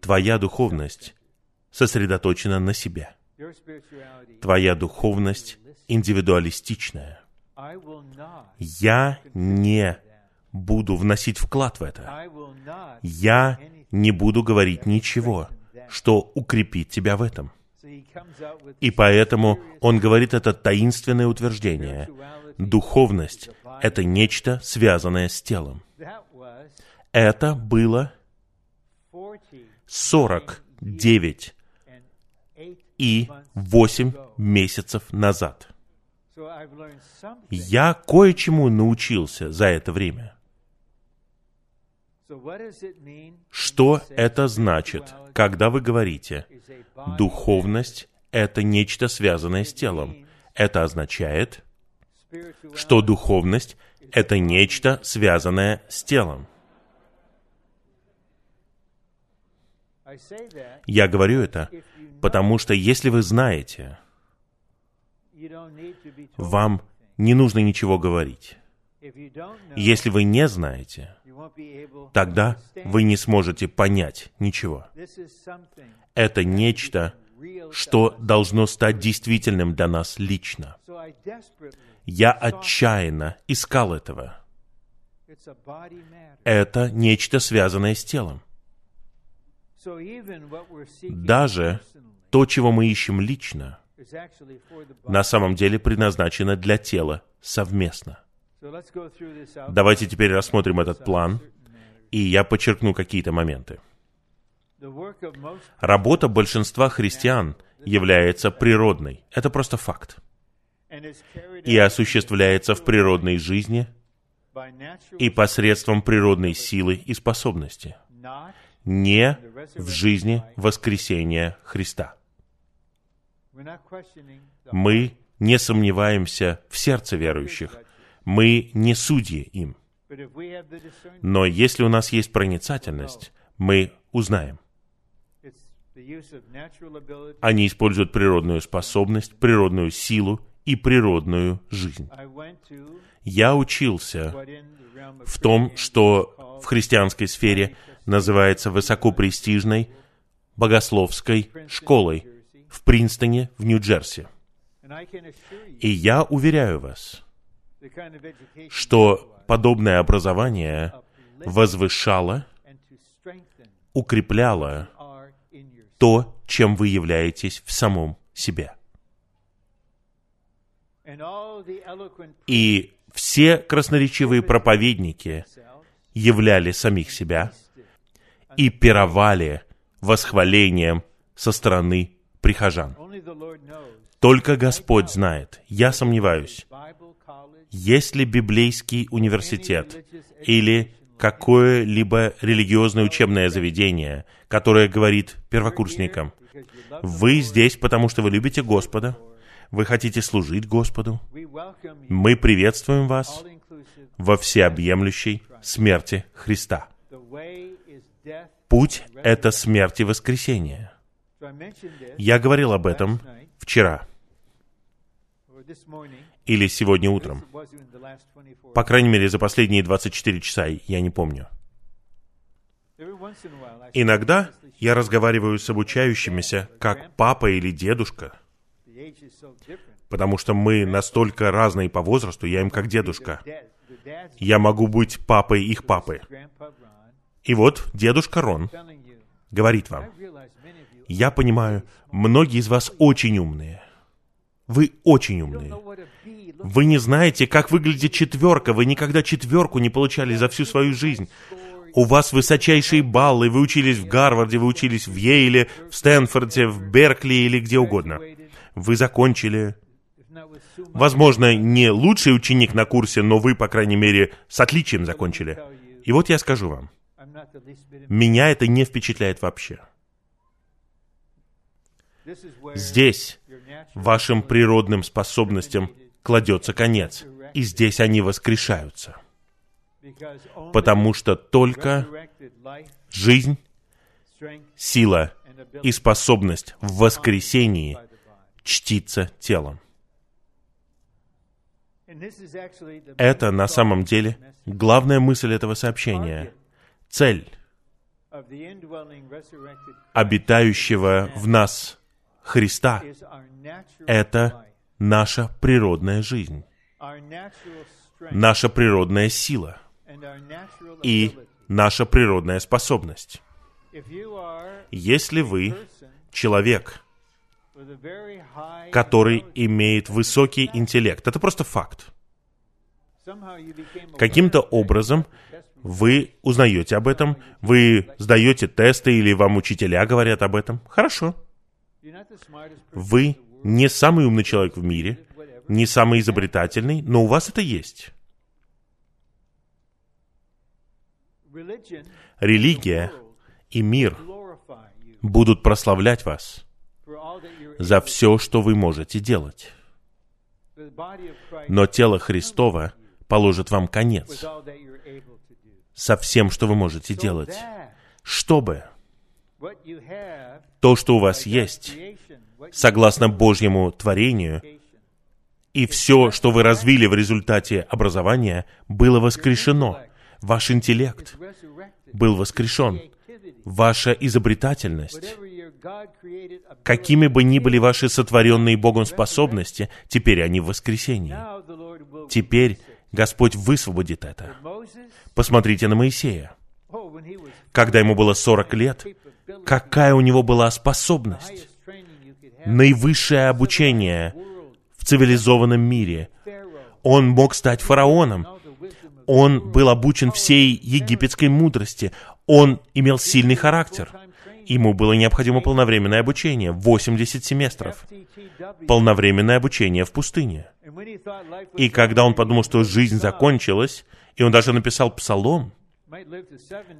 твоя духовность сосредоточена на себе. Твоя духовность индивидуалистичная. Я не буду вносить вклад в это. Я не буду говорить ничего, что укрепит тебя в этом. И поэтому он говорит это таинственное утверждение. Духовность — это нечто, связанное с телом. Это было 49 и 8 месяцев назад. Я кое-чему научился за это время. Что это значит, когда вы говорите, духовность — это нечто связанное с телом? Это означает, что духовность — это нечто, связанное с телом. Я говорю это, потому что если вы знаете, вам не нужно ничего говорить. Если вы не знаете, тогда вы не сможете понять ничего. Это нечто, что должно стать действительным для нас лично. Я отчаянно искал этого. Это нечто, связанное с телом. Даже то, чего мы ищем лично, на самом деле предназначено для тела совместно. Давайте теперь рассмотрим этот план, и я подчеркну какие-то моменты. Работа большинства христиан является природной. Это просто факт. И осуществляется в природной жизни и посредством природной силы и способности, не в жизни воскресения Христа. Мы не сомневаемся в сердце верующих. Мы не судьи им. Но если у нас есть проницательность, мы узнаем. Они используют природную способность, природную силу и природную жизнь. Я учился в том, что в христианской сфере называется высокопрестижной богословской школой в Принстоне, в Нью-Джерси. И я уверяю вас, что подобное образование возвышало, укрепляло то, чем вы являетесь в самом себе. И все красноречивые проповедники являли самих себя и пировали восхвалением со стороны прихожан. Только Господь знает. Я сомневаюсь. Есть ли библейский университет или какое-либо религиозное учебное заведение, которое говорит первокурсникам, вы здесь, потому что вы любите Господа, вы хотите служить Господу, мы приветствуем вас во всеобъемлющей смерти Христа. Путь — это смерть и воскресение. Я говорил об этом вчера или сегодня утром. По крайней мере, за последние 24 часа, я не помню. Иногда я разговариваю с обучающимися как папа или дедушка, потому что мы настолько разные по возрасту, я им как дедушка. Я могу быть папой их папы. И вот дедушка Рон говорит вам, я понимаю, многие из вас очень умные. Вы очень умные. Вы не знаете, как выглядит четверка. Вы никогда четверку не получали за всю свою жизнь. У вас высочайшие баллы. Вы учились в Гарварде, вы учились в Йейле, в Стэнфорде, в Беркли или где угодно. Вы закончили. Возможно, не лучший ученик на курсе, но вы, по крайней мере, с отличием закончили. И вот я скажу вам. Меня это не впечатляет вообще. Здесь вашим природным способностям кладется конец, и здесь они воскрешаются. Потому что только жизнь, сила и способность в воскресении чтится телом. Это на самом деле главная мысль этого сообщения. Цель обитающего в нас Христа — это наша природная жизнь, наша природная сила и наша природная способность. Если вы человек, который имеет высокий интеллект, это просто факт. Каким-то образом вы узнаете об этом, вы сдаете тесты или вам учителя говорят об этом. Хорошо. Вы не самый умный человек в мире, не самый изобретательный, но у вас это есть. Религия и мир будут прославлять вас за все, что вы можете делать. Но тело Христово положит вам конец со всем, что вы можете делать, чтобы то, что у вас есть, согласно Божьему творению, и все, что вы развили в результате образования, было воскрешено. Ваш интеллект был воскрешен. Ваша изобретательность, какими бы ни были ваши сотворенные Богом способности, теперь они в воскресении. Теперь Господь высвободит это. Посмотрите на Моисея. Когда ему было 40 лет, какая у него была способность? Наивысшее обучение в цивилизованном мире. Он мог стать фараоном. Он был обучен всей египетской мудрости. Он имел сильный характер. Ему было необходимо полновременное обучение, 80 семестров. Полновременное обучение в пустыне. И когда он подумал, что жизнь закончилась, и он даже написал псалом,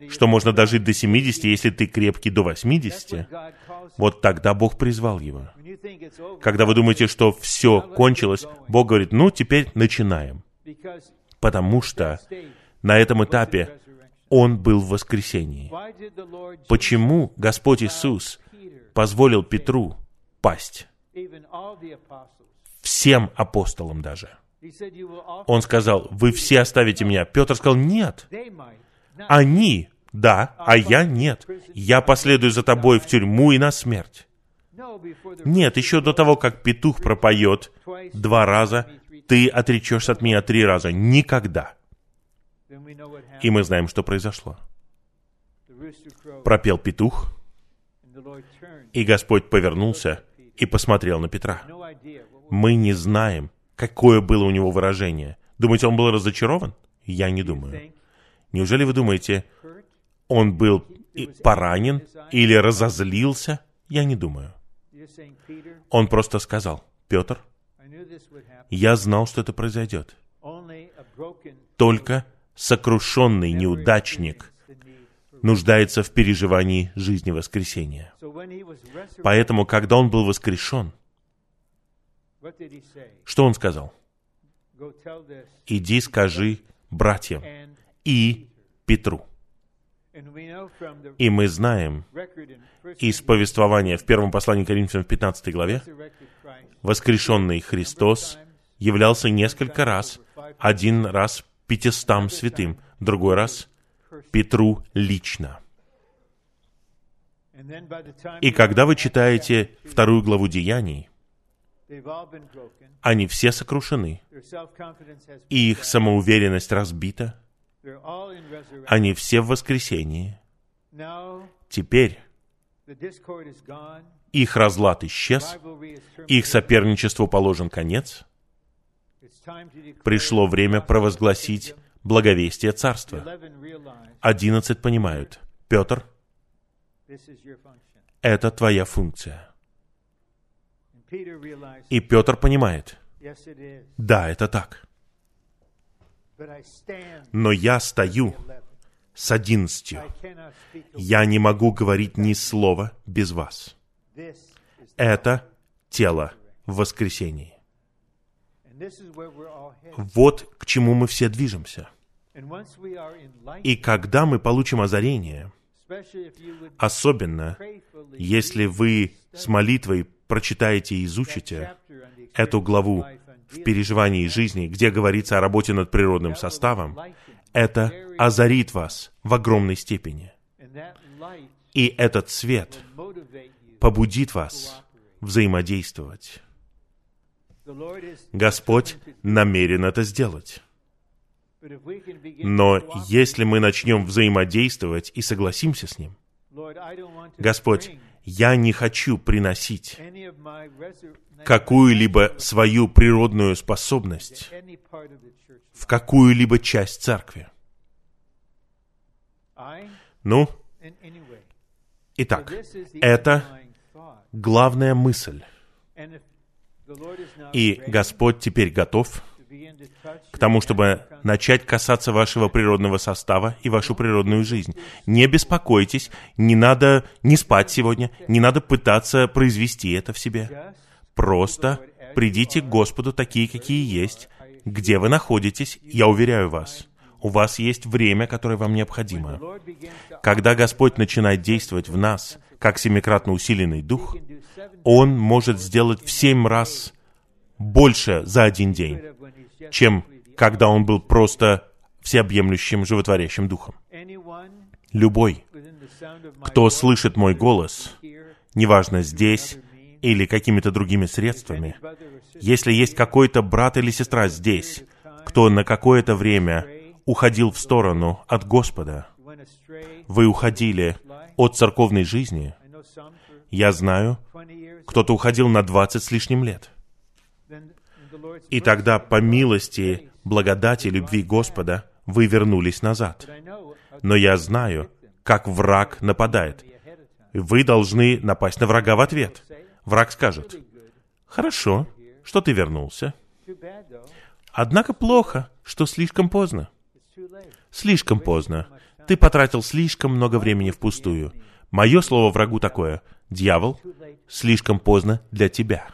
что можно дожить до 70, если ты крепкий до 80, вот тогда Бог призвал его. Когда вы думаете, что все кончилось, Бог говорит, ну, теперь начинаем. Потому что на этом этапе Он был в воскресении. Почему Господь Иисус позволил Петру пасть? Всем апостолам даже. Он сказал, вы все оставите меня. Петр сказал, нет. Они, да, а я нет. Я последую за тобой в тюрьму и на смерть. Нет, еще до того, как петух пропоет два раза, ты отречешься от меня три раза. Никогда. И мы знаем, что произошло. Пропел петух, и Господь повернулся и посмотрел на Петра. Мы не знаем, какое было у него выражение. Думаете, он был разочарован? Я не думаю. Неужели вы думаете, он был поранен или разозлился? Я не думаю. Он просто сказал, Петр, я знал, что это произойдет. Только сокрушенный неудачник нуждается в переживании жизни воскресения. Поэтому, когда он был воскрешен, что он сказал? Иди скажи братьям и Петру. И мы знаем из повествования в первом послании Коринфянам в 15 главе, воскрешенный Христос являлся несколько раз, один раз пятистам святым, другой раз Петру лично. И когда вы читаете вторую главу Деяний, они все сокрушены, и их самоуверенность разбита, они все в воскресении. Теперь их разлад исчез, их соперничеству положен конец. Пришло время провозгласить благовестие Царства. Одиннадцать понимают, Петр, это твоя функция. И Петр понимает, да, это так. Но я стою с одиннадцатью. Я не могу говорить ни слова без вас. Это тело в воскресении. Вот к чему мы все движемся. И когда мы получим озарение, особенно если вы с молитвой прочитаете и изучите эту главу в переживании жизни, где говорится о работе над природным составом, это озарит вас в огромной степени. И этот свет побудит вас взаимодействовать. Господь намерен это сделать. Но если мы начнем взаимодействовать и согласимся с Ним, Господь, я не хочу приносить какую-либо свою природную способность в какую-либо часть церкви. Ну, итак, это главная мысль. И Господь теперь готов к тому, чтобы начать касаться вашего природного состава и вашу природную жизнь. Не беспокойтесь, не надо не спать сегодня, не надо пытаться произвести это в себе. Просто Придите к Господу такие, какие есть, где вы находитесь, я уверяю вас. У вас есть время, которое вам необходимо. Когда Господь начинает действовать в нас, как семикратно усиленный дух, Он может сделать в семь раз больше за один день, чем когда Он был просто всеобъемлющим, животворящим духом. Любой, кто слышит мой голос, неважно здесь или какими-то другими средствами, если есть какой-то брат или сестра здесь, кто на какое-то время уходил в сторону от Господа, вы уходили от церковной жизни, я знаю, кто-то уходил на двадцать с лишним лет. И тогда, по милости, благодати, любви Господа, вы вернулись назад. Но я знаю, как враг нападает. Вы должны напасть на врага в ответ. Враг скажет, «Хорошо, что ты вернулся. Однако плохо, что слишком поздно. Слишком поздно. Ты потратил слишком много времени впустую. Мое слово врагу такое. Дьявол, слишком поздно для тебя.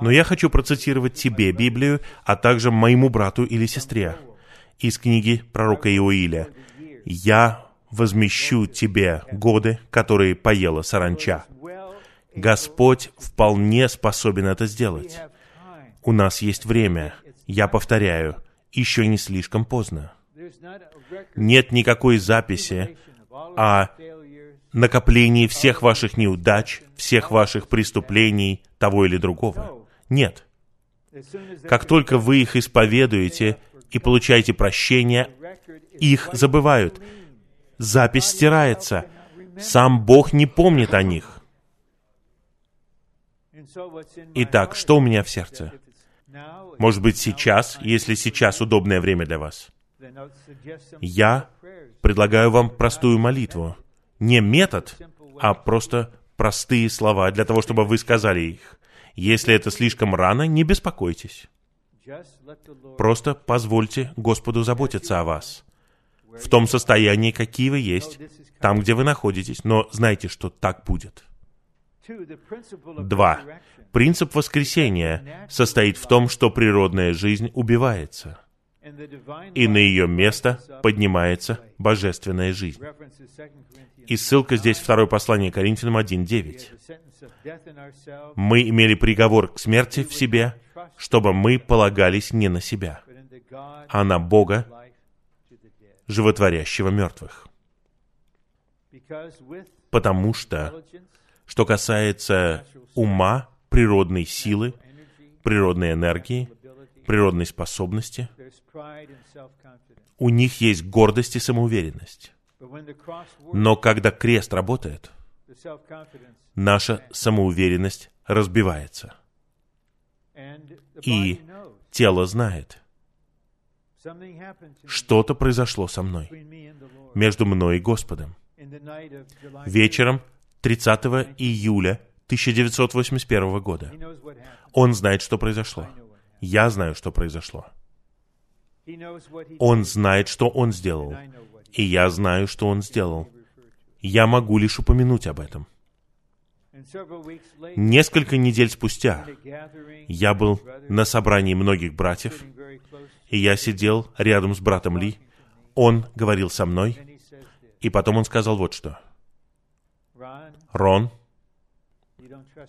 Но я хочу процитировать тебе Библию, а также моему брату или сестре из книги пророка Иоиля. «Я возмещу тебе годы, которые поела саранча». Господь вполне способен это сделать. У нас есть время. Я повторяю, еще не слишком поздно. Нет никакой записи о накоплении всех ваших неудач, всех ваших преступлений, того или другого. Нет. Как только вы их исповедуете и получаете прощение, их забывают. Запись стирается. Сам Бог не помнит о них. Итак, что у меня в сердце? Может быть, сейчас, если сейчас удобное время для вас. Я предлагаю вам простую молитву. Не метод, а просто простые слова для того, чтобы вы сказали их. Если это слишком рано, не беспокойтесь. Просто позвольте Господу заботиться о вас. В том состоянии, какие вы есть, там, где вы находитесь, но знайте, что так будет. Два. Принцип воскресения состоит в том, что природная жизнь убивается, и на ее место поднимается божественная жизнь. И ссылка здесь второе послание Коринфянам 1.9. Мы имели приговор к смерти в себе, чтобы мы полагались не на себя, а на Бога, животворящего мертвых. Потому что, что касается ума, природной силы, природной энергии, природной способности, у них есть гордость и самоуверенность. Но когда крест работает, наша самоуверенность разбивается. И тело знает, что-то произошло со мной, между мной и Господом. Вечером 30 июля 1981 года. Он знает, что произошло. Я знаю, что произошло. Он знает, что он сделал. И я знаю, что он сделал. Я могу лишь упомянуть об этом. Несколько недель спустя я был на собрании многих братьев, и я сидел рядом с братом Ли. Он говорил со мной, и потом он сказал вот что. Рон,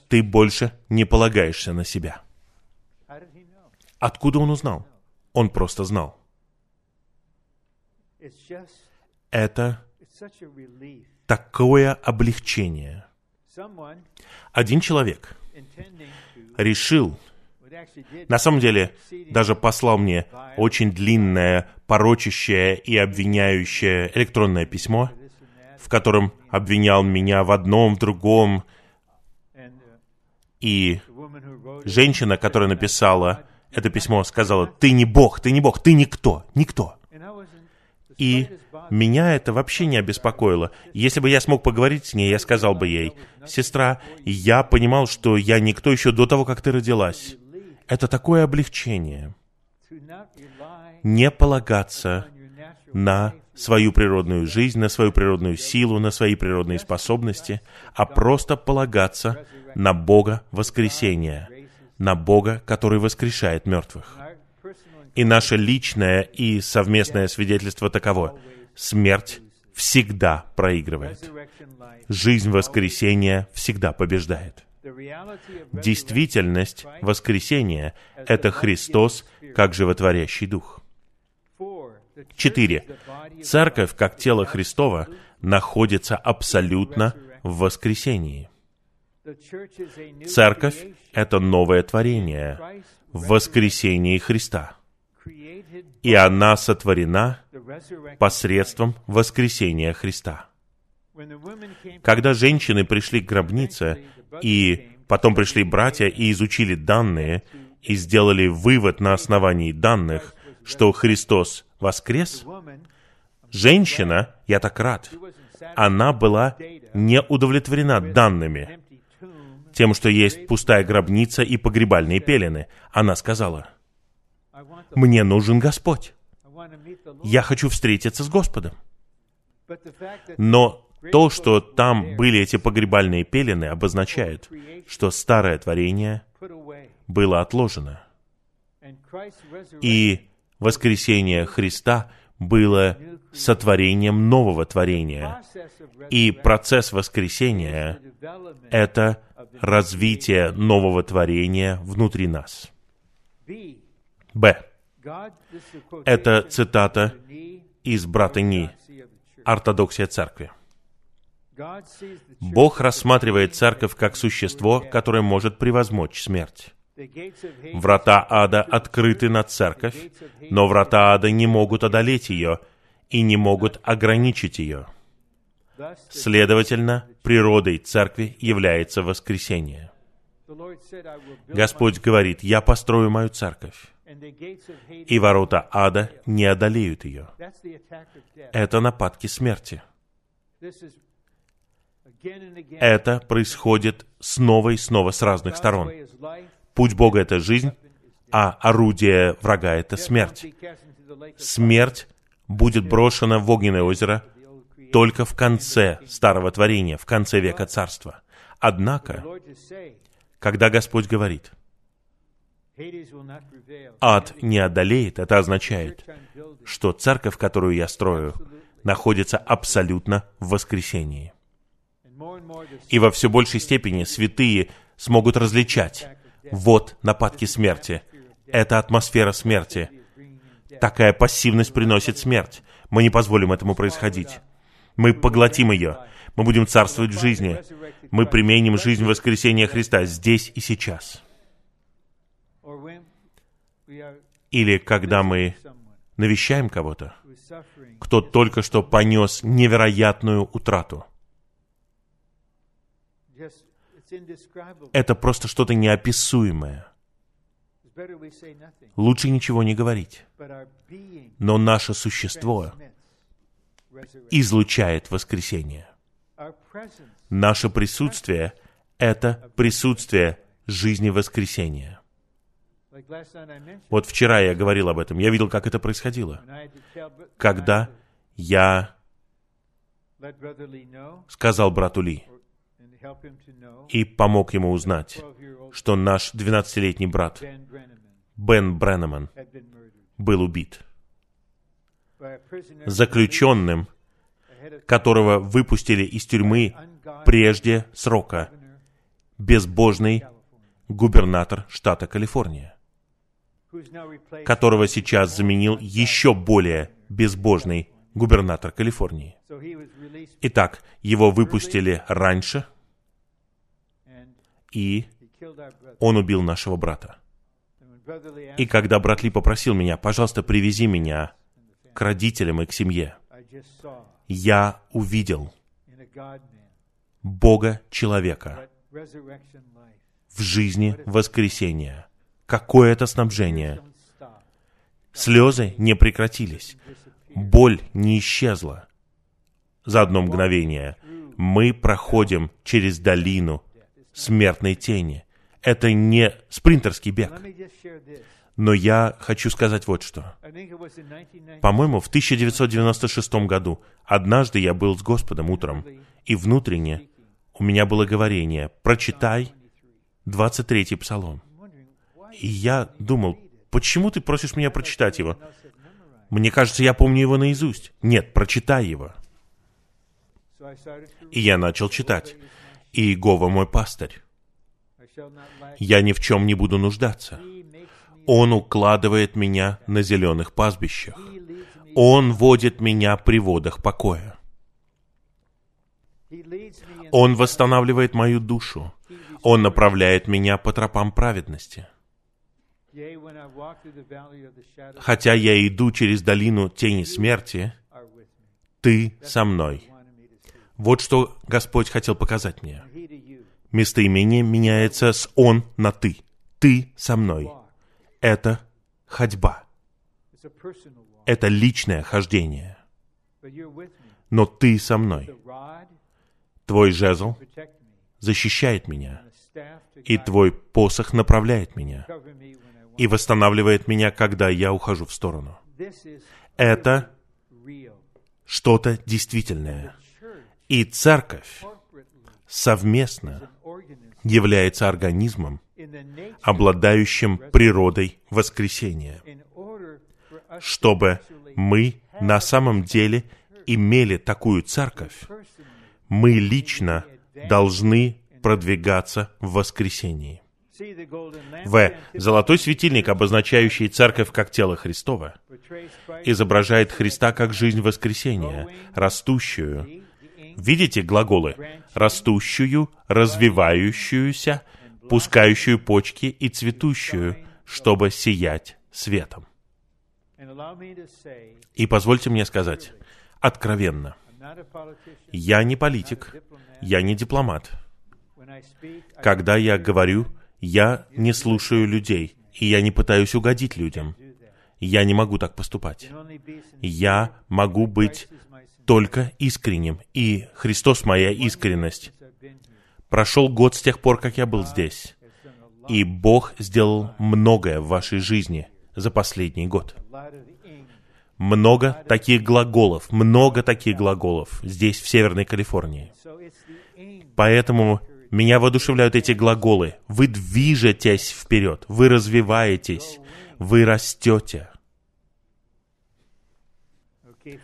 ты больше не полагаешься на себя. Откуда он узнал? Он просто знал. Это такое облегчение. Один человек решил, на самом деле, даже послал мне очень длинное, порочащее и обвиняющее электронное письмо, в котором обвинял меня в одном, в другом. И женщина, которая написала это письмо, сказала, ты не Бог, ты не Бог, ты никто, никто. И меня это вообще не обеспокоило. Если бы я смог поговорить с ней, я сказал бы ей, «Сестра, я понимал, что я никто еще до того, как ты родилась». Это такое облегчение. Не полагаться на свою природную жизнь, на свою природную силу, на свои природные способности, а просто полагаться на Бога воскресения, на Бога, который воскрешает мертвых. И наше личное и совместное свидетельство таково. Смерть всегда проигрывает. Жизнь воскресения всегда побеждает. Действительность воскресения — это Христос как животворящий Дух. Четыре. Церковь, как тело Христова, находится абсолютно в воскресении. Церковь — это новое творение в воскресении Христа. И она сотворена посредством воскресения Христа. Когда женщины пришли к гробнице, и потом пришли братья и изучили данные, и сделали вывод на основании данных, что Христос воскрес, женщина, я так рад, она была не удовлетворена данными, тем, что есть пустая гробница и погребальные пелены. Она сказала, «Мне нужен Господь. Я хочу встретиться с Господом». Но то, что там были эти погребальные пелены, обозначает, что старое творение было отложено. И воскресение Христа было сотворением нового творения. И процесс воскресения — это развитие нового творения внутри нас. Б. Это цитата из брата Ни, ортодоксия церкви. Бог рассматривает церковь как существо, которое может превозмочь смерть. Врата ада открыты на церковь, но врата ада не могут одолеть ее и не могут ограничить ее. Следовательно, природой церкви является воскресение. Господь говорит, «Я построю мою церковь, и ворота ада не одолеют ее». Это нападки смерти. Это происходит снова и снова с разных сторон. Путь Бога — это жизнь, а орудие врага — это смерть. Смерть будет брошена в огненное озеро только в конце старого творения, в конце века царства. Однако, когда Господь говорит, ад не одолеет, это означает, что церковь, которую я строю, находится абсолютно в воскресении. И во все большей степени святые смогут различать. Вот нападки смерти. Это атмосфера смерти. Такая пассивность приносит смерть. Мы не позволим этому происходить. Мы поглотим ее. Мы будем царствовать в жизни. Мы применим жизнь воскресения Христа здесь и сейчас. Или когда мы навещаем кого-то, кто только что понес невероятную утрату – это просто что-то неописуемое. Лучше ничего не говорить. Но наше существо излучает воскресение. Наше присутствие — это присутствие жизни воскресения. Вот вчера я говорил об этом. Я видел, как это происходило. Когда я сказал брату Ли, и помог ему узнать, что наш 12-летний брат Бен Бреннеман был убит. Заключенным, которого выпустили из тюрьмы прежде срока, безбожный губернатор штата Калифорния, которого сейчас заменил еще более безбожный губернатор Калифорнии. Итак, его выпустили раньше – и он убил нашего брата. И когда брат Ли попросил меня, пожалуйста, привези меня к родителям и к семье, я увидел Бога человека в жизни воскресения. Какое это снабжение! Слезы не прекратились. Боль не исчезла за одно мгновение. Мы проходим через долину смертной тени. Это не спринтерский бег. Но я хочу сказать вот что. По-моему, в 1996 году однажды я был с Господом утром, и внутренне у меня было говорение «Прочитай 23-й псалом». И я думал, почему ты просишь меня прочитать его? Мне кажется, я помню его наизусть. Нет, прочитай его. И я начал читать. И Иегова мой пастырь. Я ни в чем не буду нуждаться. Он укладывает меня на зеленых пастбищах. Он водит меня при водах покоя. Он восстанавливает мою душу. Он направляет меня по тропам праведности. Хотя я иду через долину тени смерти, ты со мной. Вот что Господь хотел показать мне. Местоимение меняется с «он» на «ты». Ты со мной. Это ходьба. Это личное хождение. Но ты со мной. Твой жезл защищает меня, и твой посох направляет меня и восстанавливает меня, когда я ухожу в сторону. Это что-то действительное. И церковь совместно является организмом, обладающим природой воскресения, чтобы мы на самом деле имели такую церковь, мы лично должны продвигаться в воскресении. В. Золотой светильник, обозначающий церковь как тело Христова, изображает Христа как жизнь воскресения, растущую. Видите глаголы? Растущую, развивающуюся, пускающую почки и цветущую, чтобы сиять светом. И позвольте мне сказать, откровенно, я не политик, я не дипломат. Когда я говорю, я не слушаю людей, и я не пытаюсь угодить людям. Я не могу так поступать. Я могу быть только искренним, и Христос моя искренность. Прошел год с тех пор, как я был здесь, и Бог сделал многое в вашей жизни за последний год. Много таких глаголов, много таких глаголов здесь, в Северной Калифорнии. Поэтому меня воодушевляют эти глаголы. Вы движетесь вперед, вы развиваетесь, вы растете.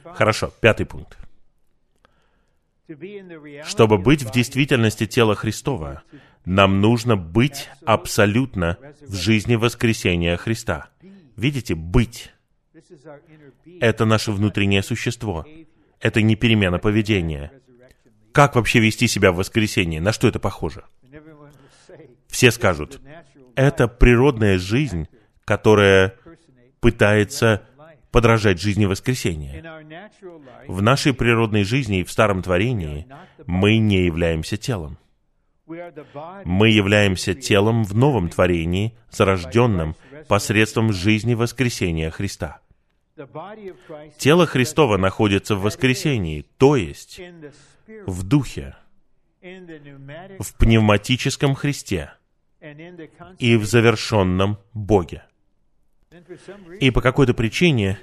Хорошо, пятый пункт. Чтобы быть в действительности тела Христова, нам нужно быть абсолютно в жизни воскресения Христа. Видите, быть. Это наше внутреннее существо. Это не перемена поведения. Как вообще вести себя в воскресенье? На что это похоже? Все скажут, это природная жизнь, которая пытается подражать жизни воскресения. В нашей природной жизни и в старом творении мы не являемся телом. Мы являемся телом в новом творении, зарожденном посредством жизни воскресения Христа. Тело Христова находится в воскресении, то есть в духе, в пневматическом Христе и в завершенном Боге. И по какой-то причине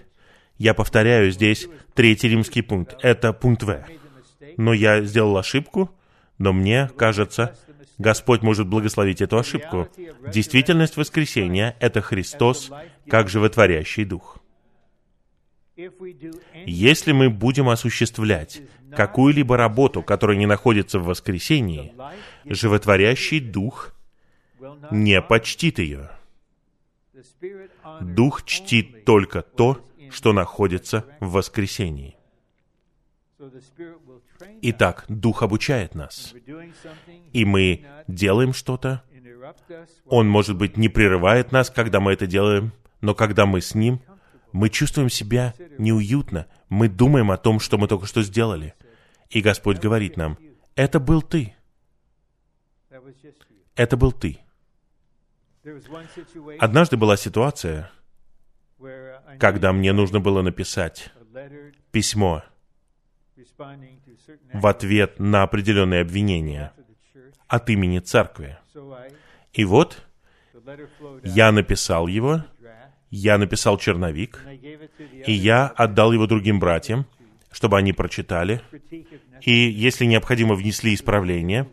я повторяю здесь третий римский пункт. Это пункт В. Но я сделал ошибку, но мне кажется, Господь может благословить эту ошибку. Действительность воскресения — это Христос как животворящий Дух. Если мы будем осуществлять какую-либо работу, которая не находится в воскресении, животворящий дух не почтит ее. Дух чтит только то, что находится в воскресении. Итак, Дух обучает нас. И мы делаем что-то. Он, может быть, не прерывает нас, когда мы это делаем, но когда мы с Ним, мы чувствуем себя неуютно. Мы думаем о том, что мы только что сделали. И Господь говорит нам, это был ты. Это был ты. Однажды была ситуация, когда мне нужно было написать письмо в ответ на определенные обвинения от имени церкви. И вот я написал его, я написал черновик, и я отдал его другим братьям, чтобы они прочитали, и, если необходимо, внесли исправления.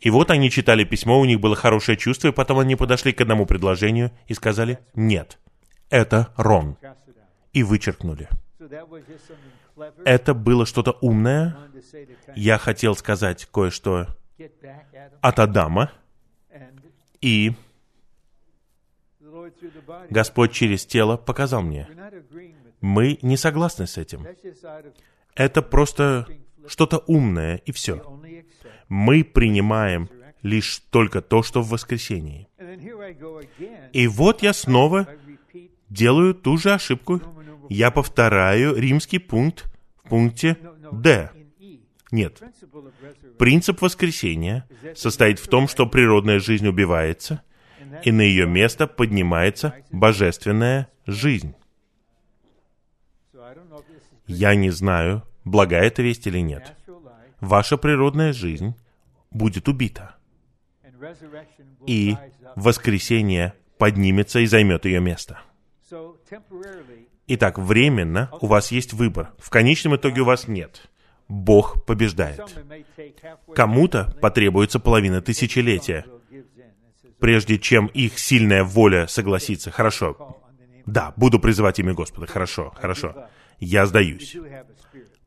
И вот они читали письмо, у них было хорошее чувство, и потом они подошли к одному предложению и сказали «нет». Это Рон. И вычеркнули. Это было что-то умное. Я хотел сказать кое-что от Адама. И Господь через тело показал мне. Мы не согласны с этим. Это просто что-то умное, и все. Мы принимаем лишь только то, что в воскресении. И вот я снова делаю ту же ошибку. Я повторяю римский пункт в пункте «Д». Нет. Принцип воскресения состоит в том, что природная жизнь убивается, и на ее место поднимается божественная жизнь. Я не знаю, благая это весть или нет. Ваша природная жизнь будет убита. И воскресение поднимется и займет ее место. Итак, временно у вас есть выбор. В конечном итоге у вас нет. Бог побеждает. Кому-то потребуется половина тысячелетия, прежде чем их сильная воля согласится. Хорошо. Да, буду призывать имя Господа. Хорошо, хорошо. Я сдаюсь.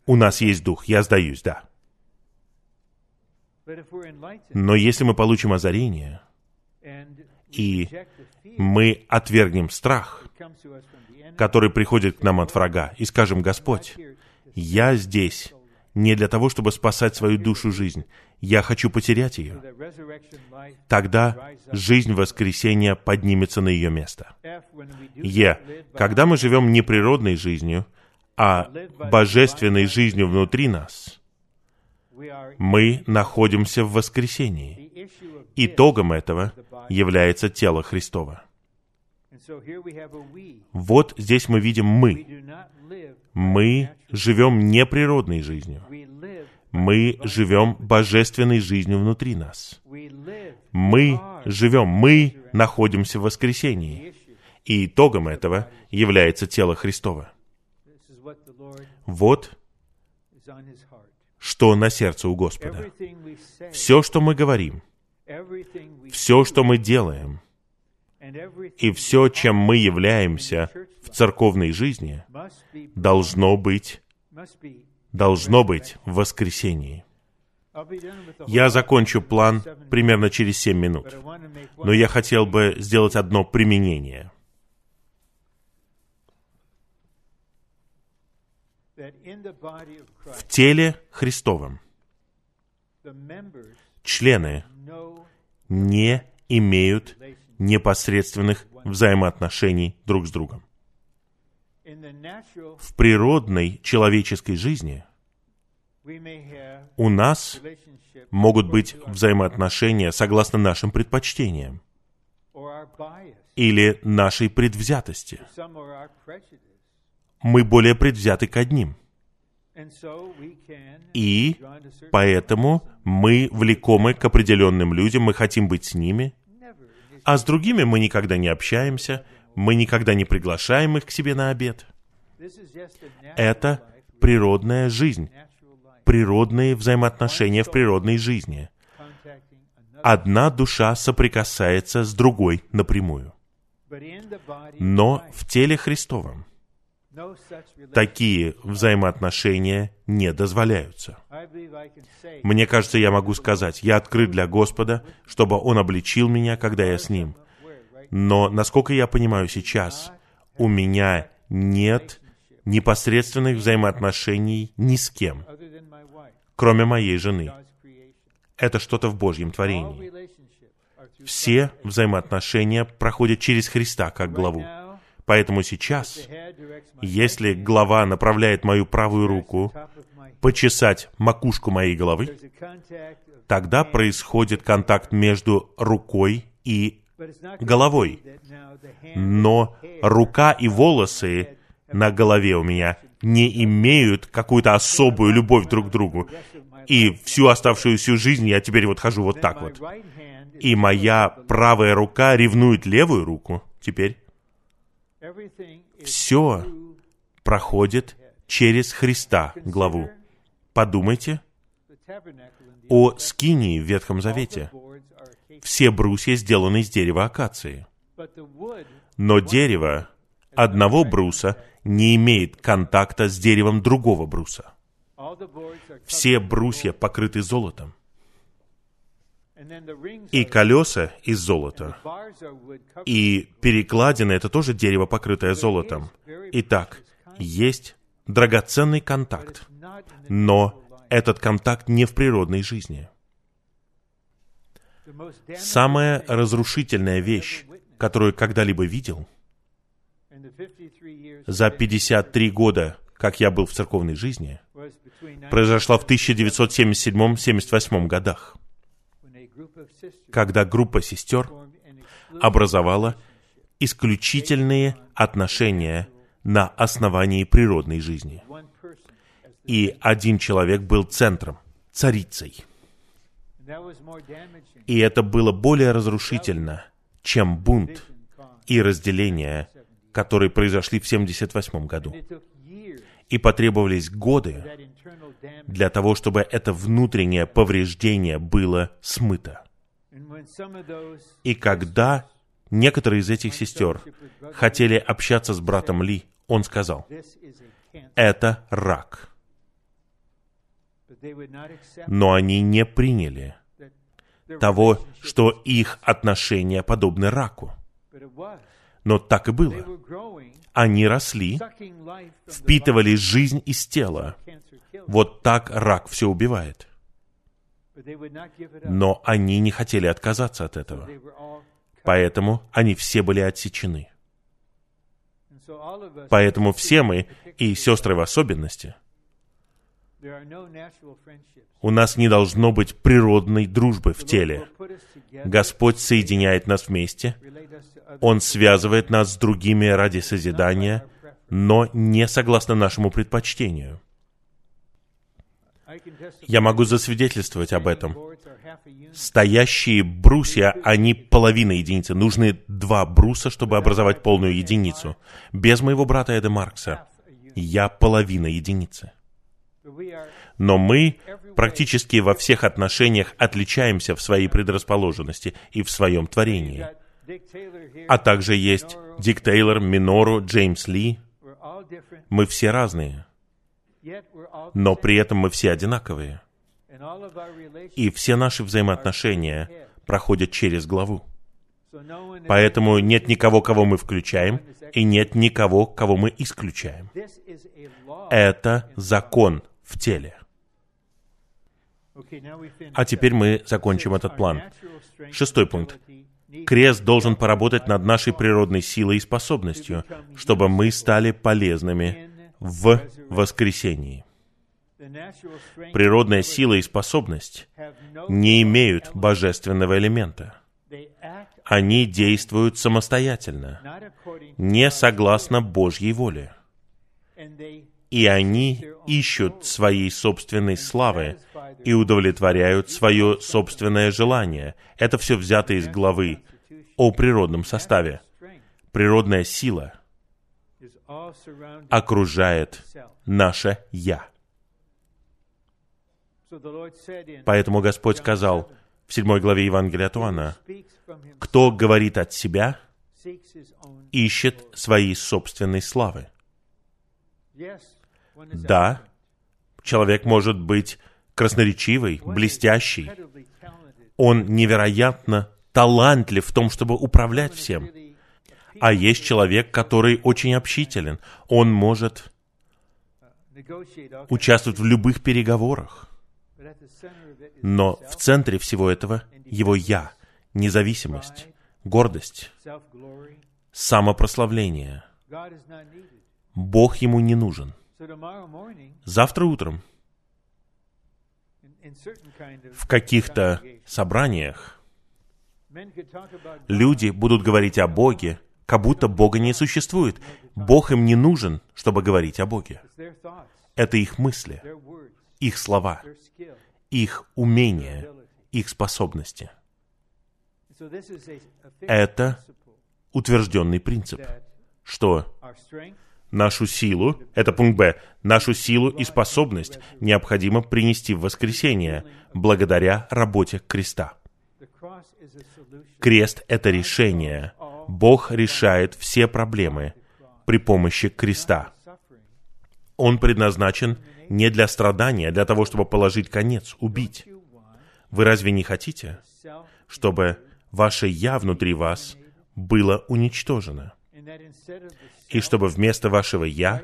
У нас есть дух. Я сдаюсь, да. Но если мы получим озарение, и мы отвергнем страх, который приходит к нам от врага, и скажем, Господь, я здесь не для того, чтобы спасать свою душу жизнь. Я хочу потерять ее. Тогда жизнь воскресения поднимется на ее место. Е. Когда мы живем не природной жизнью, а божественной жизнью внутри нас, мы находимся в воскресении. Итогом этого является тело Христова. Вот здесь мы видим «мы». Мы живем не природной жизнью. Мы живем божественной жизнью внутри нас. Мы живем, мы находимся в воскресении. И итогом этого является тело Христова. Вот что на сердце у Господа. Все, что мы говорим, все, что мы делаем, и все, чем мы являемся в церковной жизни, должно быть, должно быть в воскресении. Я закончу план примерно через семь минут, но я хотел бы сделать одно применение. В теле Христовом члены не имеют непосредственных взаимоотношений друг с другом. В природной человеческой жизни у нас могут быть взаимоотношения согласно нашим предпочтениям или нашей предвзятости. Мы более предвзяты к одним. И поэтому мы влекомы к определенным людям, мы хотим быть с ними, а с другими мы никогда не общаемся, мы никогда не приглашаем их к себе на обед. Это природная жизнь, природные взаимоотношения в природной жизни. Одна душа соприкасается с другой напрямую. Но в теле Христовом такие взаимоотношения не дозволяются. Мне кажется, я могу сказать, я открыт для Господа, чтобы Он обличил меня, когда я с Ним. Но, насколько я понимаю сейчас, у меня нет непосредственных взаимоотношений ни с кем, кроме моей жены. Это что-то в Божьем творении. Все взаимоотношения проходят через Христа как главу. Поэтому сейчас, если глава направляет мою правую руку почесать макушку моей головы, тогда происходит контакт между рукой и головой. Но рука и волосы на голове у меня не имеют какую-то особую любовь друг к другу. И всю оставшуюся жизнь я теперь вот хожу вот так вот. И моя правая рука ревнует левую руку теперь. Все проходит через Христа главу. Подумайте, о скинии в Ветхом Завете. Все брусья сделаны из дерева акации. Но дерево одного бруса не имеет контакта с деревом другого бруса. Все брусья покрыты золотом. И колеса из золота. И перекладины — это тоже дерево, покрытое золотом. Итак, есть драгоценный контакт, но этот контакт не в природной жизни. Самая разрушительная вещь, которую когда-либо видел, за 53 года, как я был в церковной жизни, произошла в 1977-78 годах, когда группа сестер образовала исключительные отношения на основании природной жизни. И один человек был центром, царицей. И это было более разрушительно, чем бунт и разделение, которые произошли в 1978 году. И потребовались годы для того, чтобы это внутреннее повреждение было смыто. И когда некоторые из этих сестер хотели общаться с братом Ли, он сказал, это рак. Но они не приняли того, что их отношения подобны раку. Но так и было. Они росли, впитывали жизнь из тела. Вот так рак все убивает. Но они не хотели отказаться от этого. Поэтому они все были отсечены. Поэтому все мы, и сестры в особенности, у нас не должно быть природной дружбы в теле. Господь соединяет нас вместе, Он связывает нас с другими ради созидания, но не согласно нашему предпочтению. Я могу засвидетельствовать об этом. Стоящие брусья, они половина единицы. Нужны два бруса, чтобы образовать полную единицу. Без моего брата Эда Маркса я половина единицы. Но мы практически во всех отношениях отличаемся в своей предрасположенности и в своем творении. А также есть Дик Тейлор, Минору, Джеймс Ли. Мы все разные. Но при этом мы все одинаковые. И все наши взаимоотношения проходят через главу. Поэтому нет никого, кого мы включаем, и нет никого, кого мы исключаем. Это закон в теле. А теперь мы закончим этот план. Шестой пункт. Крест должен поработать над нашей природной силой и способностью, чтобы мы стали полезными в воскресении. Природная сила и способность не имеют божественного элемента. Они действуют самостоятельно, не согласно Божьей воле. И они ищут своей собственной славы и удовлетворяют свое собственное желание. Это все взято из главы о природном составе. Природная сила окружает наше «я». Поэтому Господь сказал в седьмой главе Евангелия от Иоанна, «Кто говорит от себя, ищет своей собственной славы». Да, человек может быть красноречивый, блестящий. Он невероятно талантлив в том, чтобы управлять всем. А есть человек, который очень общителен. Он может участвовать в любых переговорах. Но в центре всего этого его «я», независимость, гордость, самопрославление. Бог ему не нужен. Завтра утром в каких-то собраниях люди будут говорить о Боге, как будто Бога не существует. Бог им не нужен, чтобы говорить о Боге. Это их мысли, их слова, их умения, их способности. Это утвержденный принцип, что нашу силу, это пункт Б, нашу силу и способность необходимо принести в воскресение благодаря работе креста. Крест — это решение. Бог решает все проблемы при помощи креста. Он предназначен не для страдания, а для того, чтобы положить конец, убить. Вы разве не хотите, чтобы ваше «я» внутри вас было уничтожено? И чтобы вместо вашего «я»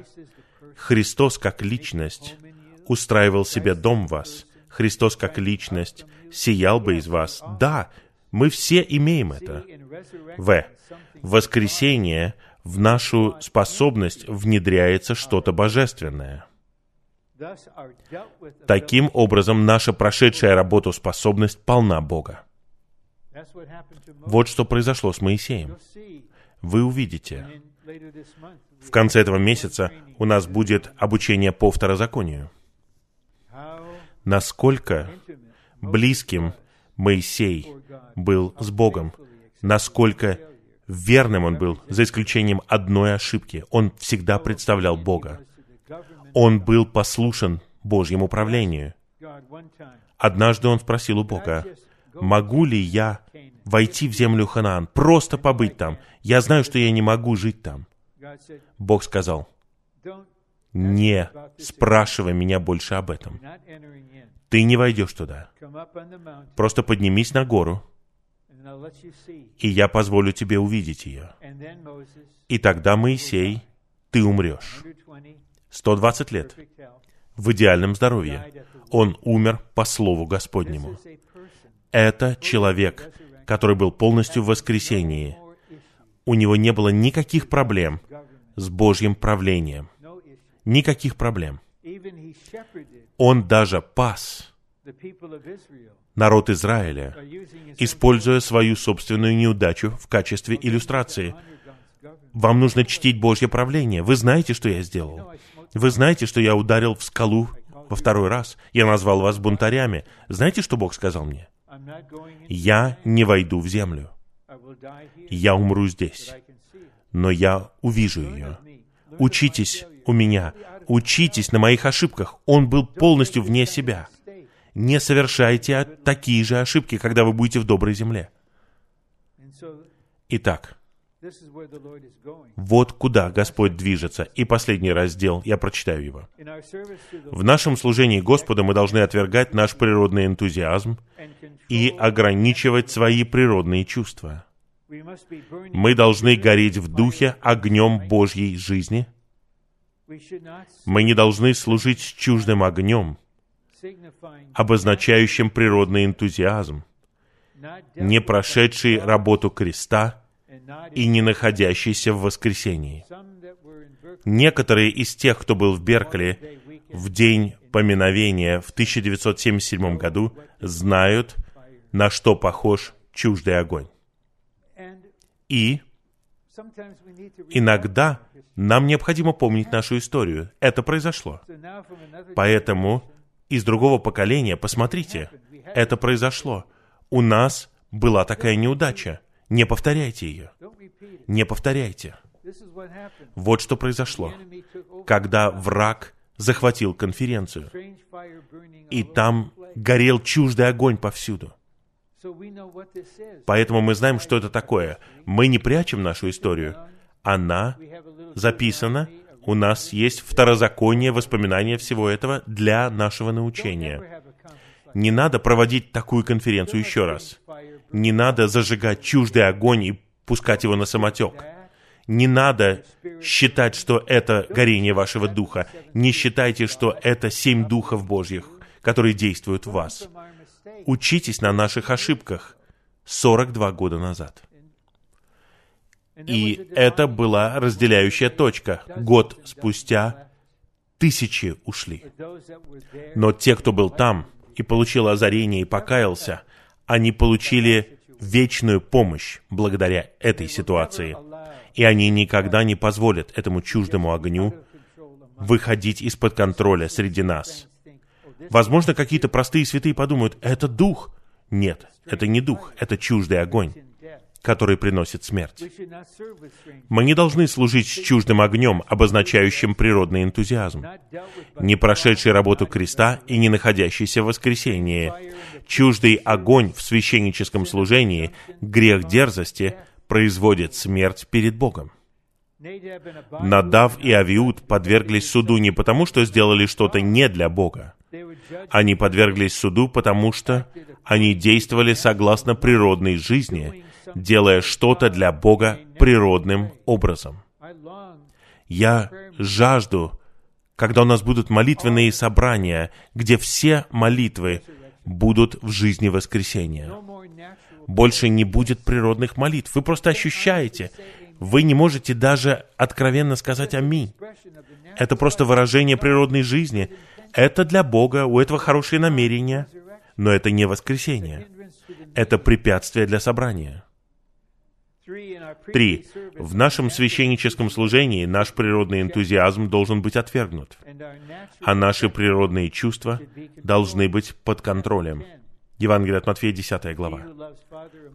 Христос как личность устраивал себе дом в вас, Христос как личность сиял бы из вас. Да, мы все имеем это. В. Воскресение в нашу способность внедряется что-то божественное. Таким образом, наша прошедшая работоспособность полна Бога. Вот что произошло с Моисеем. Вы увидите. В конце этого месяца у нас будет обучение по второзаконию. Насколько близким Моисей был с Богом, насколько верным он был, за исключением одной ошибки. Он всегда представлял Бога. Он был послушен Божьему управлению. Однажды он спросил у Бога, «Могу ли я войти в землю Ханаан, просто побыть там? Я знаю, что я не могу жить там». Бог сказал, «Не спрашивай меня больше об этом. Ты не войдешь туда. Просто поднимись на гору, и я позволю тебе увидеть ее. И тогда, Моисей, ты умрешь. 120 лет. В идеальном здоровье. Он умер по Слову Господнему. Это человек, который был полностью в воскресении. У него не было никаких проблем с Божьим правлением. Никаких проблем. Он даже пас народ Израиля, используя свою собственную неудачу в качестве иллюстрации. Вам нужно чтить Божье правление. Вы знаете, что я сделал. Вы знаете, что я ударил в скалу во второй раз. Я назвал вас бунтарями. Знаете, что Бог сказал мне? Я не войду в землю. Я умру здесь. Но я увижу ее. Учитесь у меня. Учитесь на моих ошибках. Он был полностью вне себя не совершайте такие же ошибки, когда вы будете в доброй земле. Итак, вот куда Господь движется. И последний раздел, я прочитаю его. В нашем служении Господа мы должны отвергать наш природный энтузиазм и ограничивать свои природные чувства. Мы должны гореть в духе огнем Божьей жизни. Мы не должны служить с чуждым огнем, обозначающим природный энтузиазм, не прошедший работу креста и не находящийся в воскресении. Некоторые из тех, кто был в Беркли в день поминовения в 1977 году, знают, на что похож чуждый огонь. И иногда нам необходимо помнить нашу историю. Это произошло. Поэтому из другого поколения, посмотрите, это произошло. У нас была такая неудача. Не повторяйте ее. Не повторяйте. Вот что произошло. Когда враг захватил конференцию, и там горел чуждый огонь повсюду. Поэтому мы знаем, что это такое. Мы не прячем нашу историю. Она записана у нас есть второзаконие, воспоминания всего этого для нашего научения. Не надо проводить такую конференцию еще раз. Не надо зажигать чуждый огонь и пускать его на самотек. Не надо считать, что это горение вашего духа. Не считайте, что это семь духов Божьих, которые действуют в вас. Учитесь на наших ошибках 42 года назад. И это была разделяющая точка. Год спустя тысячи ушли. Но те, кто был там и получил озарение и покаялся, они получили вечную помощь благодаря этой ситуации. И они никогда не позволят этому чуждому огню выходить из-под контроля среди нас. Возможно, какие-то простые святые подумают, это дух. Нет, это не дух, это чуждый огонь который приносит смерть. Мы не должны служить с чуждым огнем, обозначающим природный энтузиазм, не прошедший работу креста и не находящийся в воскресении. Чуждый огонь в священническом служении, грех дерзости, производит смерть перед Богом. Надав и Авиуд подверглись суду не потому, что сделали что-то не для Бога. Они подверглись суду, потому что они действовали согласно природной жизни, делая что-то для Бога природным образом. Я жажду, когда у нас будут молитвенные собрания, где все молитвы будут в жизни воскресения. Больше не будет природных молитв. Вы просто ощущаете, вы не можете даже откровенно сказать «Аминь». Это просто выражение природной жизни. Это для Бога, у этого хорошие намерения, но это не воскресение. Это препятствие для собрания. Три. В нашем священническом служении наш природный энтузиазм должен быть отвергнут, а наши природные чувства должны быть под контролем. Евангелие от Матфея, 10 глава.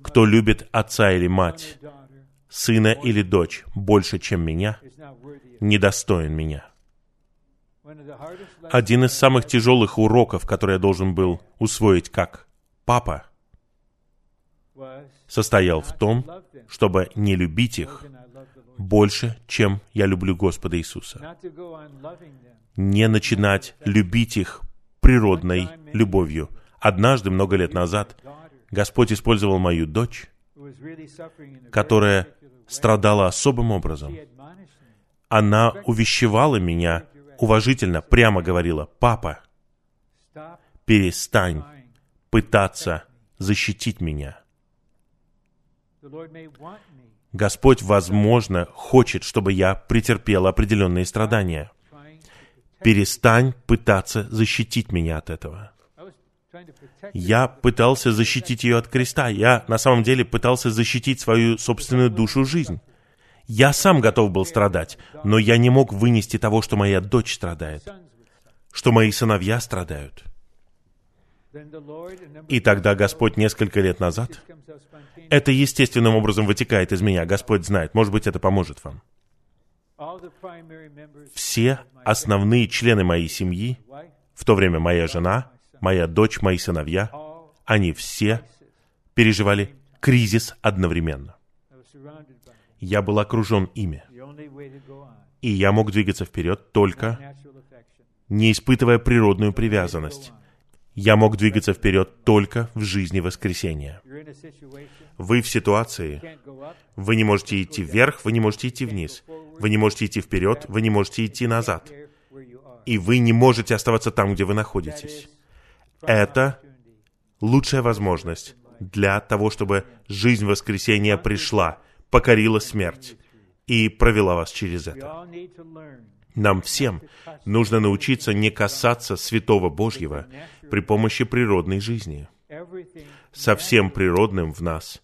«Кто любит отца или мать, сына или дочь больше, чем меня, недостоин меня. Один из самых тяжелых уроков, который я должен был усвоить как папа, состоял в том, чтобы не любить их больше, чем я люблю Господа Иисуса. Не начинать любить их природной любовью. Однажды, много лет назад, Господь использовал мою дочь, которая страдала особым образом. Она увещевала меня уважительно, прямо говорила, «Папа, перестань пытаться защитить меня. Господь, возможно, хочет, чтобы я претерпел определенные страдания. Перестань пытаться защитить меня от этого. Я пытался защитить ее от креста. Я на самом деле пытался защитить свою собственную душу жизнь. Я сам готов был страдать, но я не мог вынести того, что моя дочь страдает, что мои сыновья страдают. И тогда Господь несколько лет назад, это естественным образом вытекает из меня, Господь знает, может быть, это поможет вам. Все основные члены моей семьи, в то время моя жена, моя дочь, мои сыновья, они все переживали кризис одновременно. Я был окружен ими. И я мог двигаться вперед только не испытывая природную привязанность. Я мог двигаться вперед только в жизни воскресения. Вы в ситуации, вы не можете идти вверх, вы не можете идти вниз. Вы не можете идти вперед, вы не можете идти назад. И вы не можете оставаться там, где вы находитесь это лучшая возможность для того, чтобы жизнь воскресения пришла, покорила смерть и провела вас через это. Нам всем нужно научиться не касаться святого Божьего при помощи природной жизни. Со всем природным в нас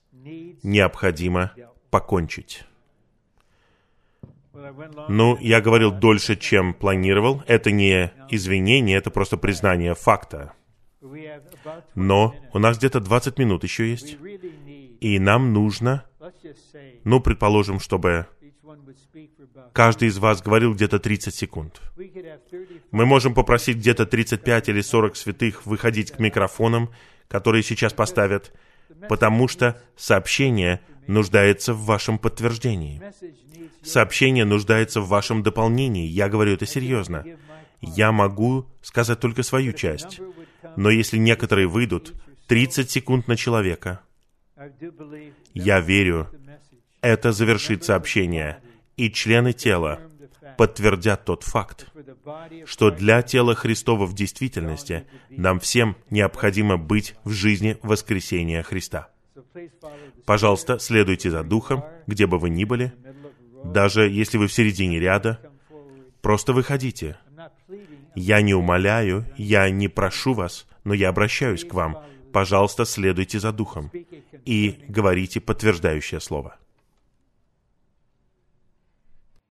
необходимо покончить. Ну, я говорил дольше, чем планировал. Это не извинение, это просто признание факта. Но у нас где-то 20 минут еще есть. И нам нужно, ну, предположим, чтобы каждый из вас говорил где-то 30 секунд. Мы можем попросить где-то 35 или 40 святых выходить к микрофонам, которые сейчас поставят, потому что сообщение нуждается в вашем подтверждении. Сообщение нуждается в вашем дополнении. Я говорю это серьезно. Я могу сказать только свою часть. Но если некоторые выйдут, 30 секунд на человека, я верю, это завершит сообщение, и члены тела подтвердят тот факт, что для тела Христова в действительности нам всем необходимо быть в жизни воскресения Христа. Пожалуйста, следуйте за Духом, где бы вы ни были, даже если вы в середине ряда, просто выходите. Я не умоляю, я не прошу вас, но я обращаюсь к вам. Пожалуйста, следуйте за Духом и говорите подтверждающее слово.